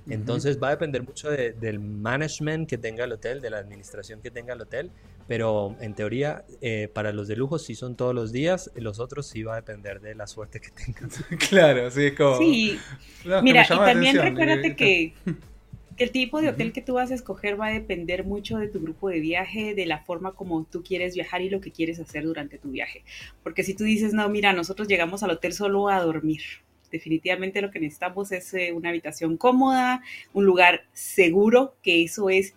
Entonces va a depender mucho del management que tenga el hotel, de la administración que tenga el hotel, pero en teoría eh, para los de lujo sí son todos los días, los otros sí va a depender de la suerte que tengan. claro, sí, es como... Sí, mira, y también recuérdate que el tipo de hotel que tú vas a escoger va a depender mucho de tu grupo de viaje, de la forma como tú quieres viajar y lo que quieres hacer durante tu viaje. Porque si tú dices, no, mira, nosotros llegamos al hotel solo a dormir. Definitivamente lo que necesitamos es eh, una habitación cómoda, un lugar seguro, que eso es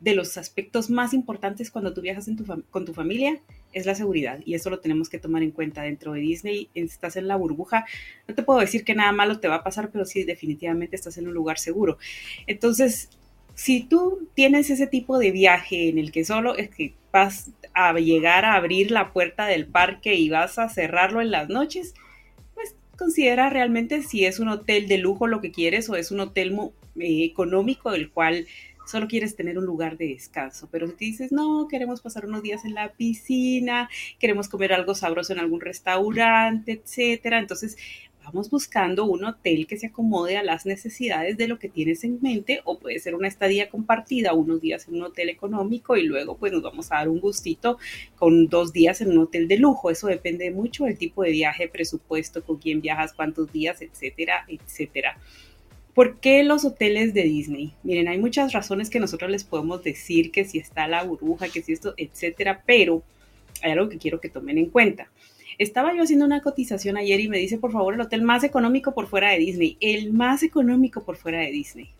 de los aspectos más importantes cuando tú viajas con tu familia es la seguridad y eso lo tenemos que tomar en cuenta dentro de Disney. Estás en la burbuja, no te puedo decir que nada malo te va a pasar, pero sí definitivamente estás en un lugar seguro. Entonces, si tú tienes ese tipo de viaje en el que solo es que vas a llegar a abrir la puerta del parque y vas a cerrarlo en las noches, considera realmente si es un hotel de lujo lo que quieres o es un hotel eh, económico del cual solo quieres tener un lugar de descanso, pero si dices, no, queremos pasar unos días en la piscina, queremos comer algo sabroso en algún restaurante, etcétera, entonces vamos buscando un hotel que se acomode a las necesidades de lo que tienes en mente o puede ser una estadía compartida, unos días en un hotel económico y luego pues nos vamos a dar un gustito con dos días en un hotel de lujo. Eso depende mucho del tipo de viaje, presupuesto, con quién viajas, cuántos días, etcétera, etcétera. ¿Por qué los hoteles de Disney? Miren, hay muchas razones que nosotros les podemos decir que si está la burbuja, que si esto, etcétera, pero hay algo que quiero que tomen en cuenta. Estaba yo haciendo una cotización ayer y me dice, por favor, el hotel más económico por fuera de Disney. El más económico por fuera de Disney.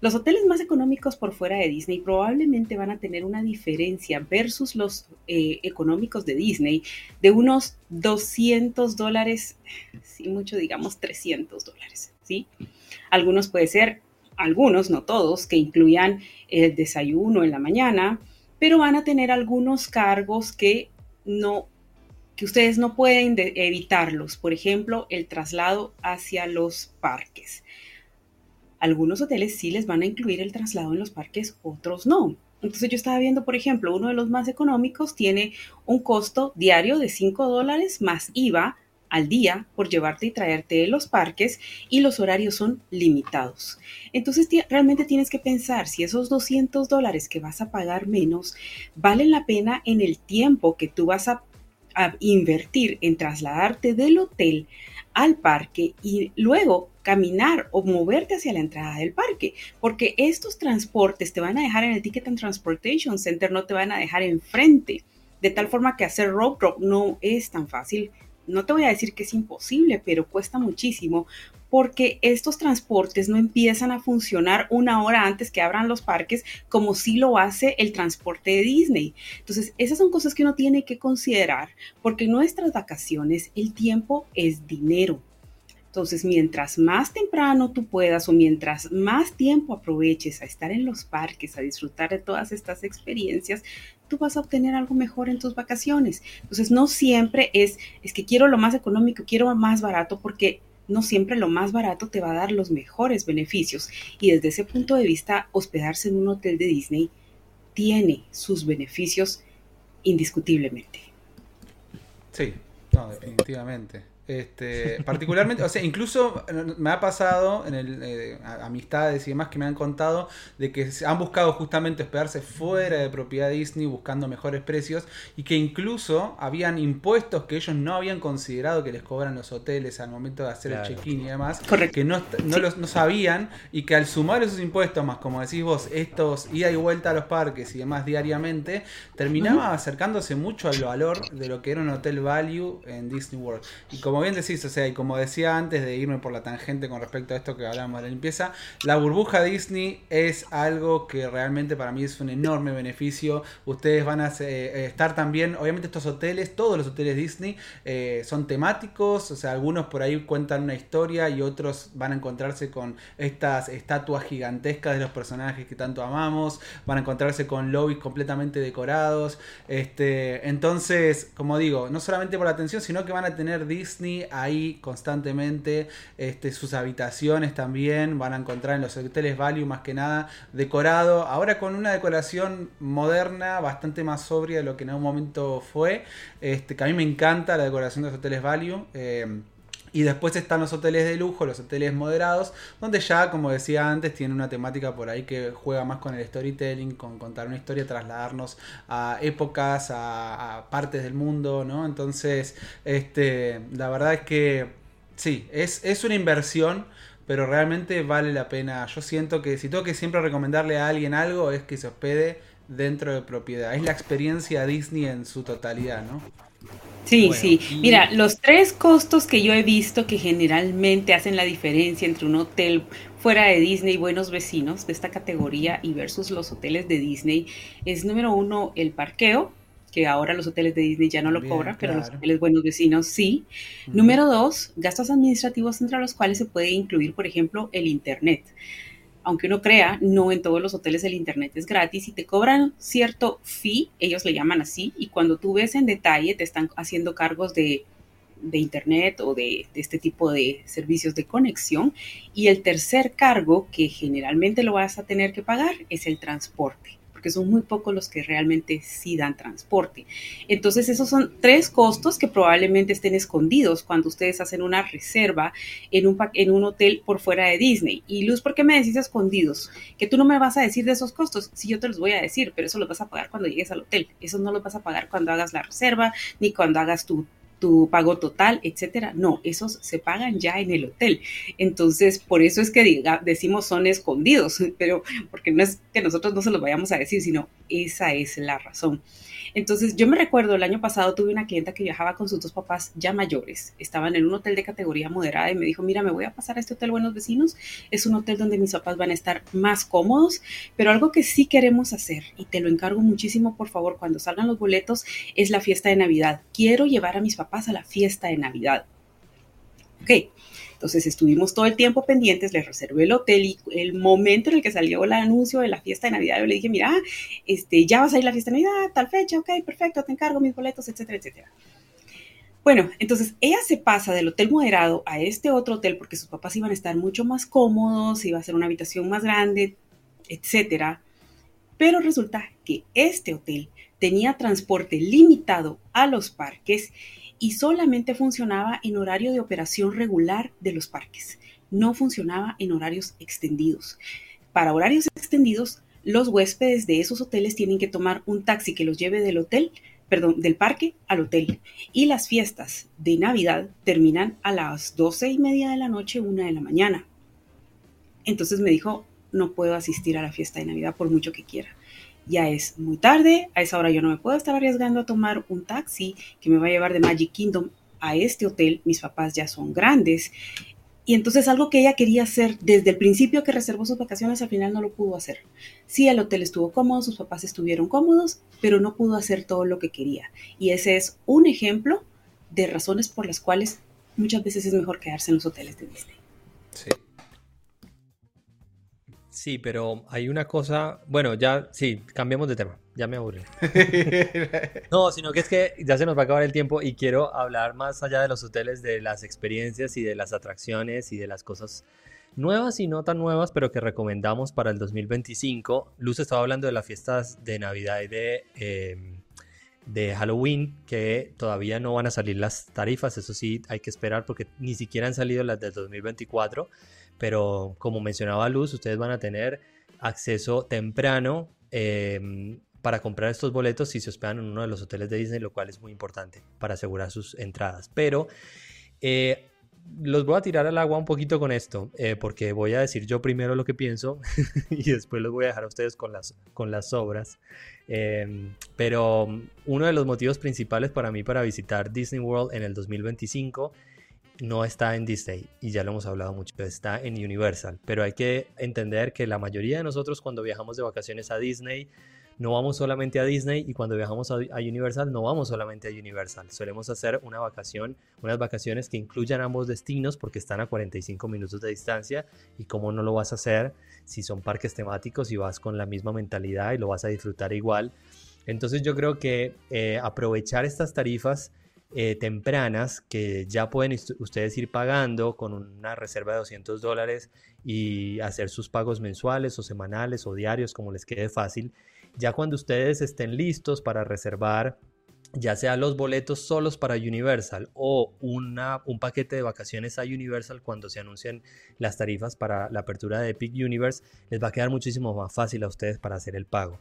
Los hoteles más económicos por fuera de Disney probablemente van a tener una diferencia versus los eh, económicos de Disney de unos 200 dólares, si mucho digamos 300 dólares, ¿sí? Algunos puede ser, algunos, no todos, que incluyan el desayuno en la mañana, pero van a tener algunos cargos que no que ustedes no pueden evitarlos, por ejemplo, el traslado hacia los parques. Algunos hoteles sí les van a incluir el traslado en los parques, otros no. Entonces yo estaba viendo, por ejemplo, uno de los más económicos tiene un costo diario de 5 dólares más IVA al día por llevarte y traerte de los parques y los horarios son limitados. Entonces realmente tienes que pensar si esos 200 dólares que vas a pagar menos valen la pena en el tiempo que tú vas a, invertir en trasladarte del hotel al parque y luego caminar o moverte hacia la entrada del parque, porque estos transportes te van a dejar en el Ticket and Transportation Center, no te van a dejar enfrente, de tal forma que hacer road drop no es tan fácil no te voy a decir que es imposible, pero cuesta muchísimo porque estos transportes no empiezan a funcionar una hora antes que abran los parques como si lo hace el transporte de Disney. Entonces, esas son cosas que uno tiene que considerar porque en nuestras vacaciones el tiempo es dinero. Entonces, mientras más temprano tú puedas o mientras más tiempo aproveches a estar en los parques, a disfrutar de todas estas experiencias, tú vas a obtener algo mejor en tus vacaciones. Entonces, no siempre es, es que quiero lo más económico, quiero más barato, porque no siempre lo más barato te va a dar los mejores beneficios. Y desde ese punto de vista, hospedarse en un hotel de Disney tiene sus beneficios indiscutiblemente. Sí, no, definitivamente. Este, particularmente, o sea, incluso me ha pasado en el, eh, amistades y demás que me han contado de que han buscado justamente hospedarse fuera de propiedad Disney buscando mejores precios y que incluso habían impuestos que ellos no habían considerado que les cobran los hoteles al momento de hacer el check-in y demás, que no, no, los, no sabían y que al sumar esos impuestos más, como decís vos, estos ida y vuelta a los parques y demás diariamente, terminaba acercándose mucho al valor de lo que era un hotel value en Disney World. Y como como bien decís, o sea, y como decía antes de irme por la tangente con respecto a esto que hablábamos de la limpieza, la burbuja Disney es algo que realmente para mí es un enorme beneficio. Ustedes van a eh, estar también, obviamente estos hoteles, todos los hoteles Disney eh, son temáticos, o sea, algunos por ahí cuentan una historia y otros van a encontrarse con estas estatuas gigantescas de los personajes que tanto amamos, van a encontrarse con lobbies completamente decorados. Este, entonces, como digo, no solamente por la atención, sino que van a tener Disney ahí constantemente. Este, sus habitaciones también van a encontrar en los hoteles Value más que nada decorado. Ahora con una decoración moderna, bastante más sobria de lo que en algún momento fue. Este, que a mí me encanta la decoración de los hoteles Value. Eh, y después están los hoteles de lujo, los hoteles moderados, donde ya, como decía antes, tiene una temática por ahí que juega más con el storytelling, con contar una historia, trasladarnos a épocas, a, partes del mundo, ¿no? Entonces, este, la verdad es que sí, es, es una inversión pero realmente vale la pena. Yo siento que si tengo que siempre recomendarle a alguien algo es que se hospede dentro de propiedad. Es la experiencia Disney en su totalidad, ¿no? Sí, sí. Mira, los tres costos que yo he visto que generalmente hacen la diferencia entre un hotel fuera de Disney, buenos vecinos de esta categoría y versus los hoteles de Disney es número uno el parqueo, que ahora los hoteles de Disney ya no lo cobran, pero los hoteles buenos vecinos sí. Número dos, gastos administrativos entre los cuales se puede incluir, por ejemplo, el Internet aunque uno crea, no en todos los hoteles el internet es gratis y te cobran cierto fee, ellos le llaman así, y cuando tú ves en detalle te están haciendo cargos de, internet o de, este tipo de servicios de conexión. Y el tercer cargo, que generalmente lo vas a tener que pagar, es el transporte son muy pocos los que realmente sí dan transporte. Entonces, esos son tres costos que probablemente estén escondidos cuando ustedes hacen una reserva en un, en un hotel por fuera de Disney. Y Luz, ¿por qué me decís escondidos? Que tú no me vas a decir de esos costos. Si yo te los voy a decir, pero eso los vas a pagar cuando llegues al hotel. Eso no los vas a pagar cuando hagas la reserva ni cuando hagas tu tu pago total, etcétera. No, esos se pagan ya en el hotel. Entonces, por eso es que diga, decimos son escondidos, pero porque no es que nosotros no se los vayamos a decir, sino esa es la razón. Entonces, yo me recuerdo el año pasado tuve una clienta que viajaba con sus dos papás ya mayores. Estaban en un hotel de categoría moderada y me dijo, mira, me voy a pasar a este hotel Buenos Vecinos. Es un hotel donde mis papás van a estar más cómodos, pero algo que sí queremos hacer, y te lo encargo muchísimo, por favor, cuando salgan los boletos, es la fiesta de Navidad. Quiero llevar a mis papás a la fiesta de Navidad. Ok, entonces estuvimos todo el tiempo pendientes, les reservé el hotel y el momento en el que salió el anuncio de la fiesta de Navidad, yo le dije, mira, este, ya vas a ir a la fiesta de Navidad, tal fecha, ok, perfecto, te encargo mis boletos, etcétera, etcétera. Bueno, entonces ella se pasa del hotel moderado a este otro hotel porque sus papás iban a estar mucho más cómodos, iba a ser una habitación más grande, etcétera. Pero resulta que este hotel tenía transporte limitado a los parques y solamente funcionaba en horario de operación regular de los parques. No funcionaba en horarios extendidos. Para horarios extendidos, los huéspedes de esos hoteles tienen que tomar un taxi que los lleve del hotel, perdón, del parque al hotel. Y las fiestas de Navidad terminan a las doce y media de la noche, una de la mañana. Entonces me dijo, no puedo asistir a la fiesta de Navidad por mucho que quiera ya es muy tarde, a esa hora yo no me puedo estar arriesgando a tomar un taxi que me va a llevar de Magic Kingdom a este hotel, mis papás ya son grandes. Y entonces algo que ella quería hacer desde el principio que reservó sus vacaciones, al final no lo pudo hacer. Sí, el hotel estuvo cómodo, sus papás estuvieron cómodos, pero no pudo hacer todo lo que quería. Y ese es un ejemplo de razones por las cuales muchas veces es mejor quedarse en los hoteles de Disney. Sí. Sí, pero hay una cosa, bueno, ya, sí, cambiamos de tema, ya me aburre. no, sino que es que ya se nos va a acabar el tiempo y quiero hablar más allá de los hoteles, de las experiencias y de las atracciones y de las cosas nuevas y no tan nuevas, pero que recomendamos para el 2025. Luz estaba hablando de las fiestas de Navidad y de, em, de Halloween, que todavía no van a salir las tarifas, eso sí, hay que esperar porque ni siquiera han salido las del 2024 pero como mencionaba Luz, ustedes van a tener acceso temprano em, para comprar estos boletos si se hospedan en uno de los hoteles de Disney, lo cual es muy importante para asegurar sus entradas. Pero eh, los voy a tirar al agua un poquito con esto, eh, porque voy a decir yo primero lo que pienso y después los voy a dejar a ustedes con las, con las sobras. Em, pero uno de los motivos principales para mí para visitar Disney World en el 2025 no está en Disney y ya lo hemos hablado mucho, está en Universal, pero hay que entender que la mayoría de nosotros cuando viajamos de vacaciones a Disney no vamos solamente a Disney y cuando viajamos a, Universal no vamos solamente a Universal, solemos hacer una vacación, unas vacaciones que incluyan ambos destinos porque están a 45 minutos de distancia y cómo no lo vas a hacer si son parques temáticos y vas con la misma mentalidad y lo vas a disfrutar igual. Entonces yo creo que eh, aprovechar estas tarifas eh, tempranas que ya pueden ustedes ir pagando con una reserva de 200 dólares y hacer sus pagos mensuales o semanales o diarios como les quede fácil. Ya cuando ustedes estén listos para reservar ya sea los boletos solos para Universal o una, un paquete de vacaciones a Universal cuando se anuncien las tarifas para la apertura de Epic Universe, les va a quedar muchísimo más fácil a ustedes para hacer el pago.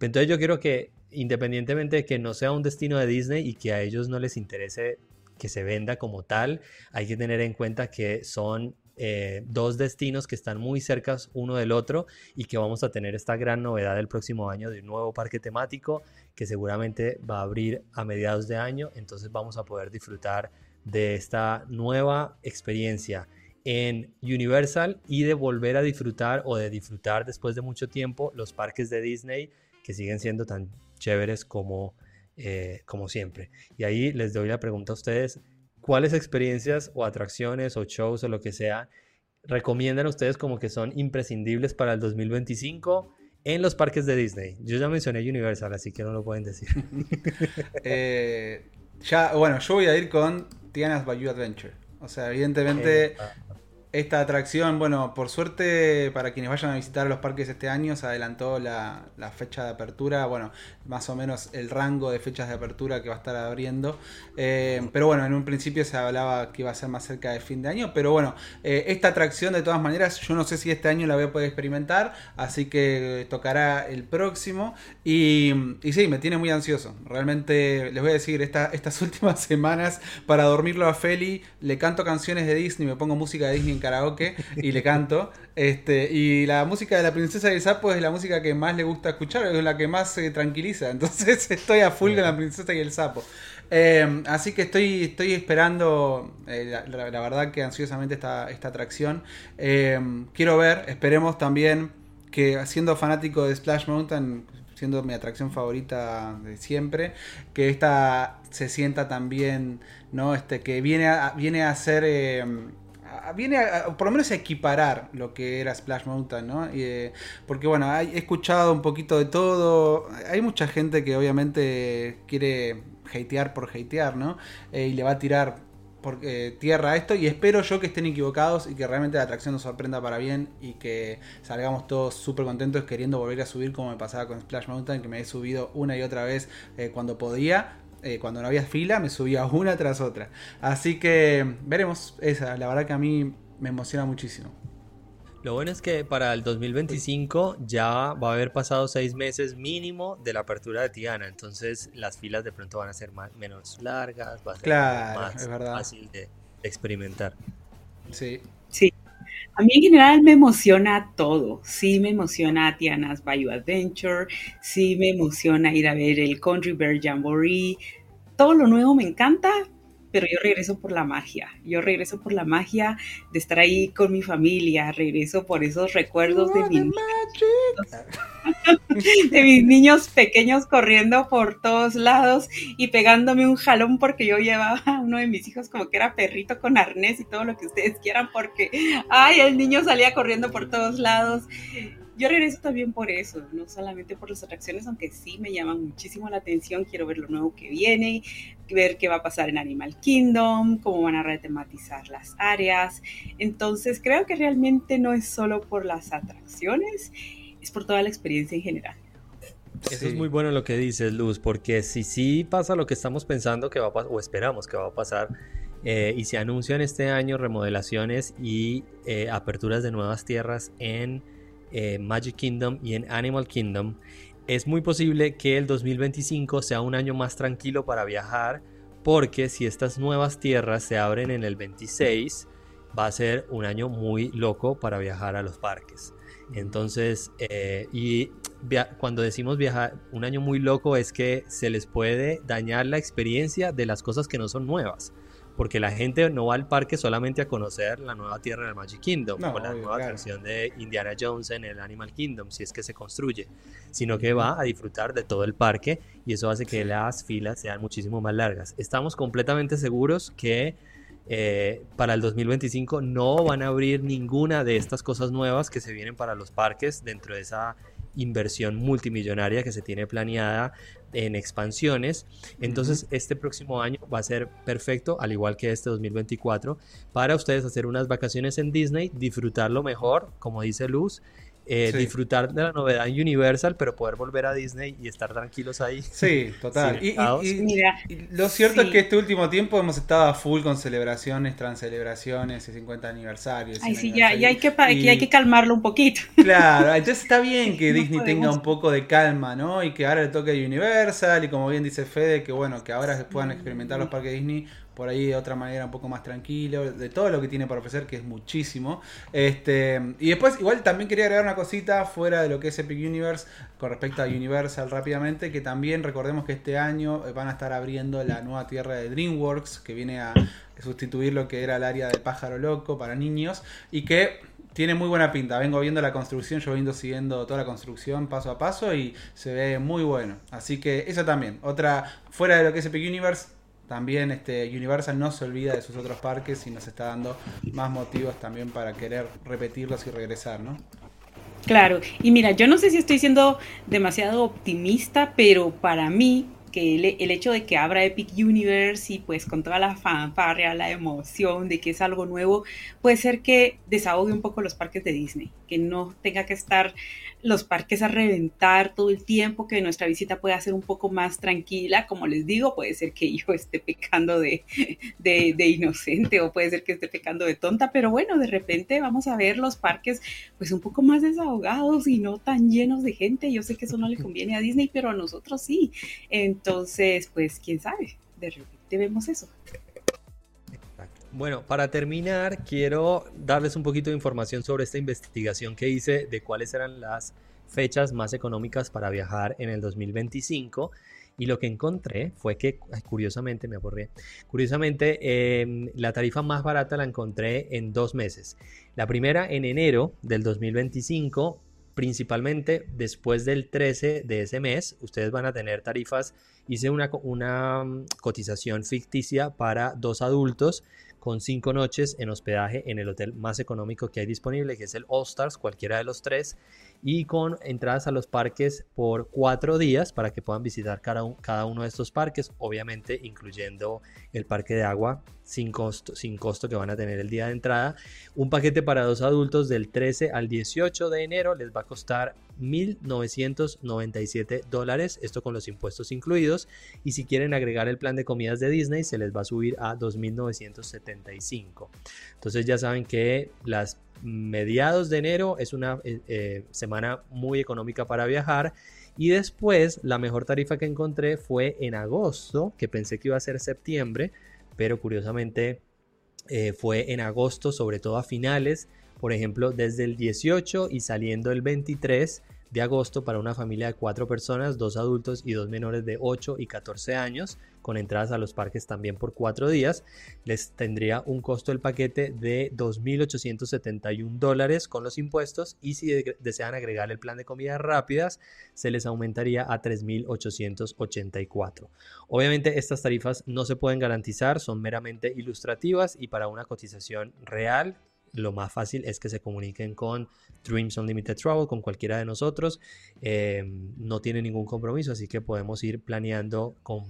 Entonces yo quiero que independientemente de que no sea un destino de Disney y que a ellos no les interese que se venda como tal, hay que tener en cuenta que son eh, dos destinos que están muy cercas uno del otro y que vamos a tener esta gran novedad el próximo año de un nuevo parque temático que seguramente va a abrir a mediados de año, entonces vamos a poder disfrutar de esta nueva experiencia en Universal y de volver a disfrutar o de disfrutar después de mucho tiempo los parques de Disney que siguen siendo tan chéveres como, eh, como siempre. Y ahí les doy la pregunta a ustedes, ¿cuáles experiencias o atracciones o shows o lo que sea recomiendan ustedes como que son imprescindibles para el 2025 en los parques de Disney? Yo ya mencioné Universal, así que no lo pueden decir. Eh, ya, bueno, yo voy a ir con Tiana's Bayou Adventure. O sea, evidentemente eh, esta atracción, bueno, por suerte para quienes vayan a visitar los parques este año se adelantó la, fecha de apertura, bueno, más o menos el rango de fechas de apertura que va a estar abriendo. Eh, pero bueno, en un principio se hablaba que iba a ser más cerca del fin de año, pero bueno, eh, esta atracción de todas maneras yo no sé si este año la voy a poder experimentar, así que tocará el próximo. Y, y sí, me tiene muy ansioso. Realmente les voy a decir, estas últimas semanas para dormirlo a Feli, le canto canciones de Disney, me pongo música de Disney en karaoke y le canto. Este, y la música de la princesa y el sapo es la música que más le gusta escuchar, es la que más se tranquiliza. Entonces estoy a full con la princesa y el sapo. Em, así que estoy, estoy esperando, eh, la, verdad que ansiosamente esta, esta atracción. Em, quiero ver, esperemos también que siendo fanático de Splash Mountain, siendo mi atracción favorita de siempre, que esta se sienta también, ¿no? Este, que viene a, viene a ser... Viene a, por lo menos a equiparar lo que era Splash Mountain, ¿no? Eh, porque bueno, he escuchado un poquito de todo. Hay mucha gente que obviamente quiere hatear por hatear, ¿no? Eh, y le va a tirar por, eh, tierra a esto. Y espero yo que estén equivocados y que realmente la atracción nos sorprenda para bien y que salgamos todos súper contentos queriendo volver a subir como me pasaba con Splash Mountain, que me he subido una y otra vez cuando podía eh, cuando no había fila, me subía una tras otra. Así que veremos esa, la verdad que a mí me emociona muchísimo. Lo bueno es que para el 2025 ya va a haber pasado seis meses mínimo de la apertura de Tiana, entonces las filas de pronto van a ser más, menos largas, va a ser más fácil de, experimentar. Sí. Sí. A mí en general me emociona todo. Sí me emociona Tiana's Bayou Adventure, sí me emociona ir a ver el Country Bear Jamboree. Todo lo nuevo me encanta, pero yo regreso por la magia. Yo regreso por la magia de estar ahí con mi familia, regreso por esos recuerdos de mi de mis niños pequeños corriendo por todos lados y pegándome un jalón porque yo llevaba a uno de mis hijos como que era perrito con arnés y todo lo que ustedes quieran porque, ay, el niño salía corriendo por todos lados. Yo regreso también por eso, no solamente por las atracciones, aunque sí me llaman muchísimo la atención, quiero ver lo nuevo que viene, ver qué va a pasar en Animal Kingdom, cómo van a retematizar las áreas. Entonces creo que realmente no es solo por las atracciones, por toda la experiencia en general. Eso es muy bueno lo que dices, Luz, porque si sí pasa lo que estamos pensando que va a pasar, o esperamos que va a pasar, eh, y se anuncian este año remodelaciones y eh, aperturas de nuevas tierras en eh, Magic Kingdom y en Animal Kingdom, es muy posible que el 2025 sea un año más tranquilo para viajar, porque si estas nuevas tierras se abren en el 26, va a ser un año muy loco para viajar a los parques. Entonces, eh, y cuando decimos viajar, un año muy loco es que se les puede dañar la experiencia de las cosas que no son nuevas. Porque la gente no va al parque solamente a conocer la nueva tierra del Magic Kingdom o la nueva versión de Indiana Jones en el Animal Kingdom, si es que se construye, sino que va a disfrutar de todo el parque y eso hace que las filas sean muchísimo más largas. Estamos completamente seguros que eh, para el 2025 no van a abrir ninguna de estas cosas nuevas que se vienen para los parques dentro de esa inversión multimillonaria que se tiene planeada en expansiones. Entonces, este próximo año va a ser perfecto, al igual que este 2024, para ustedes hacer unas vacaciones en Disney, disfrutarlo mejor, como dice Luz, eh, disfrutar de la novedad en Universal, pero poder volver a Disney y estar tranquilos ahí. Sí, total. y, lo cierto es que este último tiempo hemos estado a full con celebraciones, transcelebraciones, 50 aniversarios. Ay, sí, ya, hay, que, hay que calmarlo un poquito. Claro, entonces está bien que Disney tenga un poco de calma, ¿no? Y que ahora le toque Universal y como bien dice Fede, que bueno, que ahora se puedan experimentar los parques Disney por ahí de otra manera un poco más tranquilo, de todo lo que tiene para ofrecer, que es muchísimo. Este, y después, igual también quería agregar una cosita fuera de lo que es Epic Universe, con respecto a Universal rápidamente, que también recordemos que este año van a estar abriendo la nueva tierra de DreamWorks, que viene a sustituir lo que era el área del pájaro loco para niños, y que tiene muy buena pinta. Vengo viendo la construcción, yo vengo siguiendo toda la construcción paso a paso y se ve muy bueno. Así que eso también. Otra, fuera de lo que es Epic Universe, también este Universal no se olvida de sus otros parques y nos está dando más motivos también para querer repetirlos y regresar, ¿no? Claro, y mira, yo no sé si estoy siendo demasiado optimista, pero para mí que el, hecho de que abra Epic Universe y pues con toda la fanfarria, la emoción de que es algo nuevo, puede ser que desahogue un poco los parques de Disney, que no tenga que estar los parques a reventar todo el tiempo, que nuestra visita pueda ser un poco más tranquila. Como les digo, puede ser que yo esté pecando de, de, inocente o puede ser que esté pecando de tonta, pero bueno, de repente vamos a ver los parques pues un poco más desahogados y no tan llenos de gente. Yo sé que eso no le conviene a Disney, pero a nosotros sí. Entonces, pues quién sabe, de repente vemos eso. Bueno, para terminar, quiero darles un poquito de información sobre esta investigación que hice de cuáles eran las fechas más económicas para viajar en el 2025. Y lo que encontré fue que, curiosamente, me aburrí, curiosamente, em, la tarifa más barata la encontré en dos meses. La primera en enero del 2025, principalmente después del 13 de ese mes, ustedes van a tener tarifas. Hice una, una mm, cotización ficticia para dos adultos con cinco noches en hospedaje en el hotel más económico que hay disponible, que es el All Stars, cualquiera de los tres, y con entradas a los parques por cuatro días para que puedan visitar cada, uno de estos parques, obviamente incluyendo el parque de agua sin costo, sin costo que van a tener el día de entrada. Un paquete para dos adultos del 13 al 18 de enero les va a costar 1.997 dólares, esto con los impuestos incluidos. Y si quieren agregar el plan de comidas de Disney, se les va a subir a 2.975. Entonces ya saben que las mediados de enero es una eh, eh, semana muy económica para viajar. Y después la mejor tarifa que encontré fue en agosto, que pensé que iba a ser septiembre, pero curiosamente eh, fue en agosto, sobre todo a finales por ejemplo, desde el 18 y saliendo el 23 de agosto para una familia de cuatro personas, dos adultos y dos menores de 8 y 14 años, con entradas a los parques también por cuatro días, les tendría un costo del paquete de 2.871 dólares con los impuestos y si desean agregar el plan de comidas rápidas, se les aumentaría a 3.884. Obviamente estas tarifas no se pueden garantizar, son meramente ilustrativas y para una cotización real lo más fácil es que se comuniquen con Dreams Unlimited Travel, con cualquiera de nosotros. Eh, no tiene ningún compromiso, así que podemos ir planeando con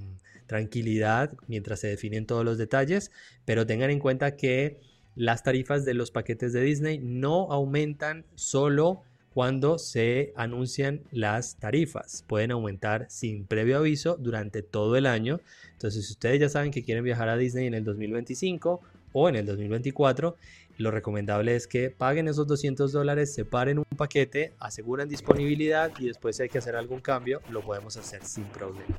tranquilidad mientras se definen todos los detalles, pero tengan en cuenta que las tarifas de los paquetes de Disney no aumentan solo cuando se anuncian las tarifas. Pueden aumentar sin previo aviso durante todo el año. Entonces, si ustedes ya saben que quieren viajar a Disney en el 2025 o en el 2024, lo recomendable es que paguen esos 200 dólares, separen un paquete, aseguren disponibilidad y después si hay que hacer algún cambio, lo podemos hacer sin problema.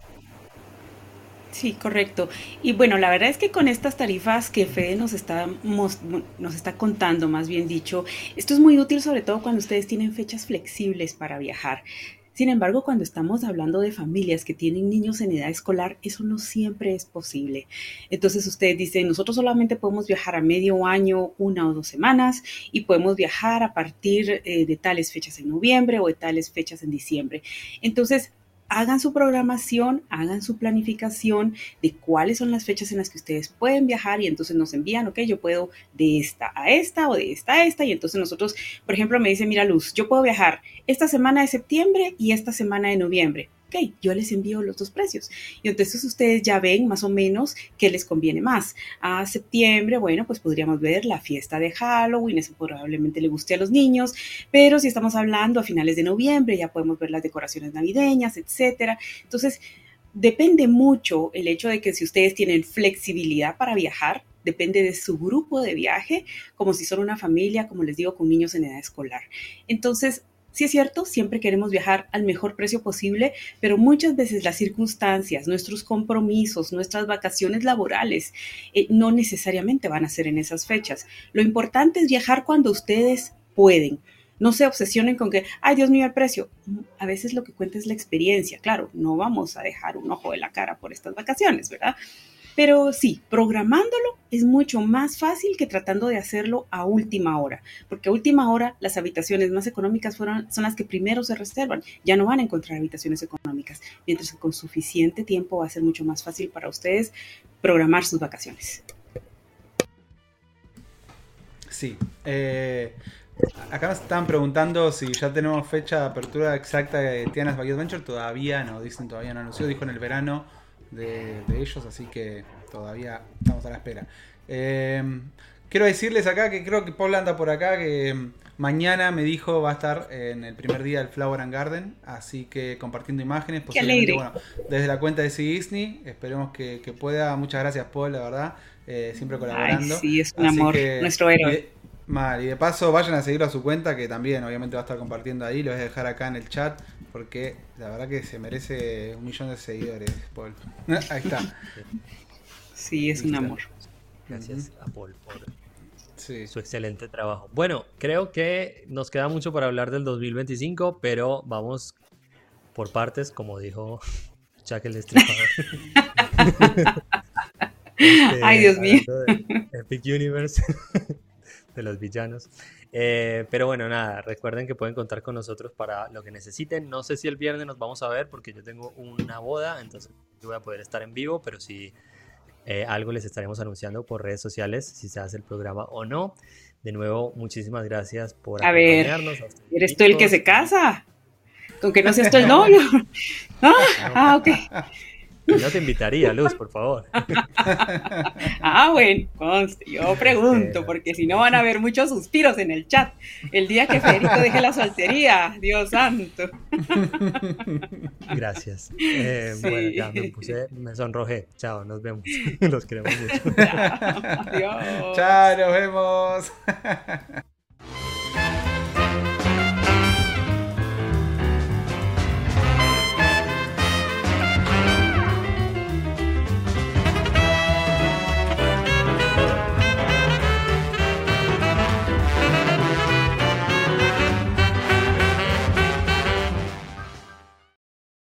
Sí, correcto. Y bueno, la verdad es que con estas tarifas que Fede nos está, nos está contando, más bien dicho, esto es muy útil sobre todo cuando ustedes tienen fechas flexibles para viajar. Sin embargo, cuando estamos hablando de familias que tienen niños en edad escolar, eso no siempre es posible. Entonces ustedes dicen, nosotros solamente podemos viajar a medio año, una o dos semanas, y podemos viajar a partir eh, de tales fechas en noviembre o de tales fechas en diciembre. Entonces, hagan su programación, hagan su planificación de cuáles son las fechas en las que ustedes pueden viajar y entonces nos envían, ok, yo puedo de esta a esta o de esta a esta y entonces nosotros, por ejemplo, me dice, mira Luz, yo puedo viajar esta semana de septiembre y esta semana de noviembre ok, yo les envío los dos precios. Y entonces ustedes ya ven más o menos qué les conviene más. A septiembre, bueno, pues podríamos ver la fiesta de Halloween, eso probablemente le guste a los niños, pero si estamos hablando a finales de noviembre, ya podemos ver las decoraciones navideñas, etcétera. Entonces, depende mucho el hecho de que si ustedes tienen flexibilidad para viajar, depende de su grupo de viaje, como si son una familia, como les digo, con niños en edad escolar. Entonces, Sí es cierto, siempre queremos viajar al mejor precio posible, pero muchas veces las circunstancias, nuestros compromisos, nuestras vacaciones laborales eh, no necesariamente van a ser en esas fechas. Lo importante es viajar cuando ustedes pueden. No se obsesionen con que, ay Dios mío, el precio. A veces lo que cuenta es la experiencia. Claro, no vamos a dejar un ojo de la cara por estas vacaciones, ¿verdad? Pero sí, programándolo es mucho más fácil que tratando de hacerlo a última hora, porque a última hora las habitaciones más económicas fueron, son las que primero se reservan. Ya no van a encontrar habitaciones económicas, mientras que con suficiente tiempo va a ser mucho más fácil para ustedes programar sus vacaciones. Sí. Eh, acá nos están preguntando si ya tenemos fecha de apertura exacta de Tiana's Bay Adventure. Todavía no, dicen todavía no anunció. Dijo en el verano de, ellos, así que todavía estamos a la espera. Eh, quiero decirles acá que creo que Paul anda por acá, que mañana me dijo va a estar en el primer día del Flower and Garden, así que compartiendo imágenes, bueno, desde la cuenta de C Disney, esperemos que, pueda. Muchas gracias Paul, la verdad, eh, siempre colaborando. sí, es un amor, nuestro héroe. Mal, y de paso vayan a seguirlo a su cuenta, que también obviamente va a estar compartiendo ahí, lo voy a dejar acá en el chat porque la verdad que se merece un millón de seguidores, Paul. Ahí está. Sí, es un amor. Gracias a Paul por su excelente trabajo. Bueno, creo que nos queda mucho para hablar del 2025, pero vamos por partes, como dijo Chuck el Destripador. Ay, Dios mío. Epic Universe de los villanos. Eh, pero bueno, nada, recuerden que pueden contar con nosotros para lo que necesiten. No sé si el viernes nos vamos a ver porque yo tengo una boda, entonces yo voy a poder estar en vivo, pero si eh, algo les estaremos anunciando por redes sociales, si se hace el programa o no. De nuevo, muchísimas gracias por a acompañarnos. Ver, ¿Eres tú el que se casa? ¿Con que no seas tú el novio? ah, ah ok. No te invitaría, Luz, por favor. ah, bueno, yo pregunto, porque si no van a haber muchos suspiros en el chat. El día que Federico deje la soltería, Dios santo. Gracias. Eh, bueno, ya me puse, me sonrojé. Chao, nos vemos. Los queremos mucho. Chao, adiós. Chao, nos vemos.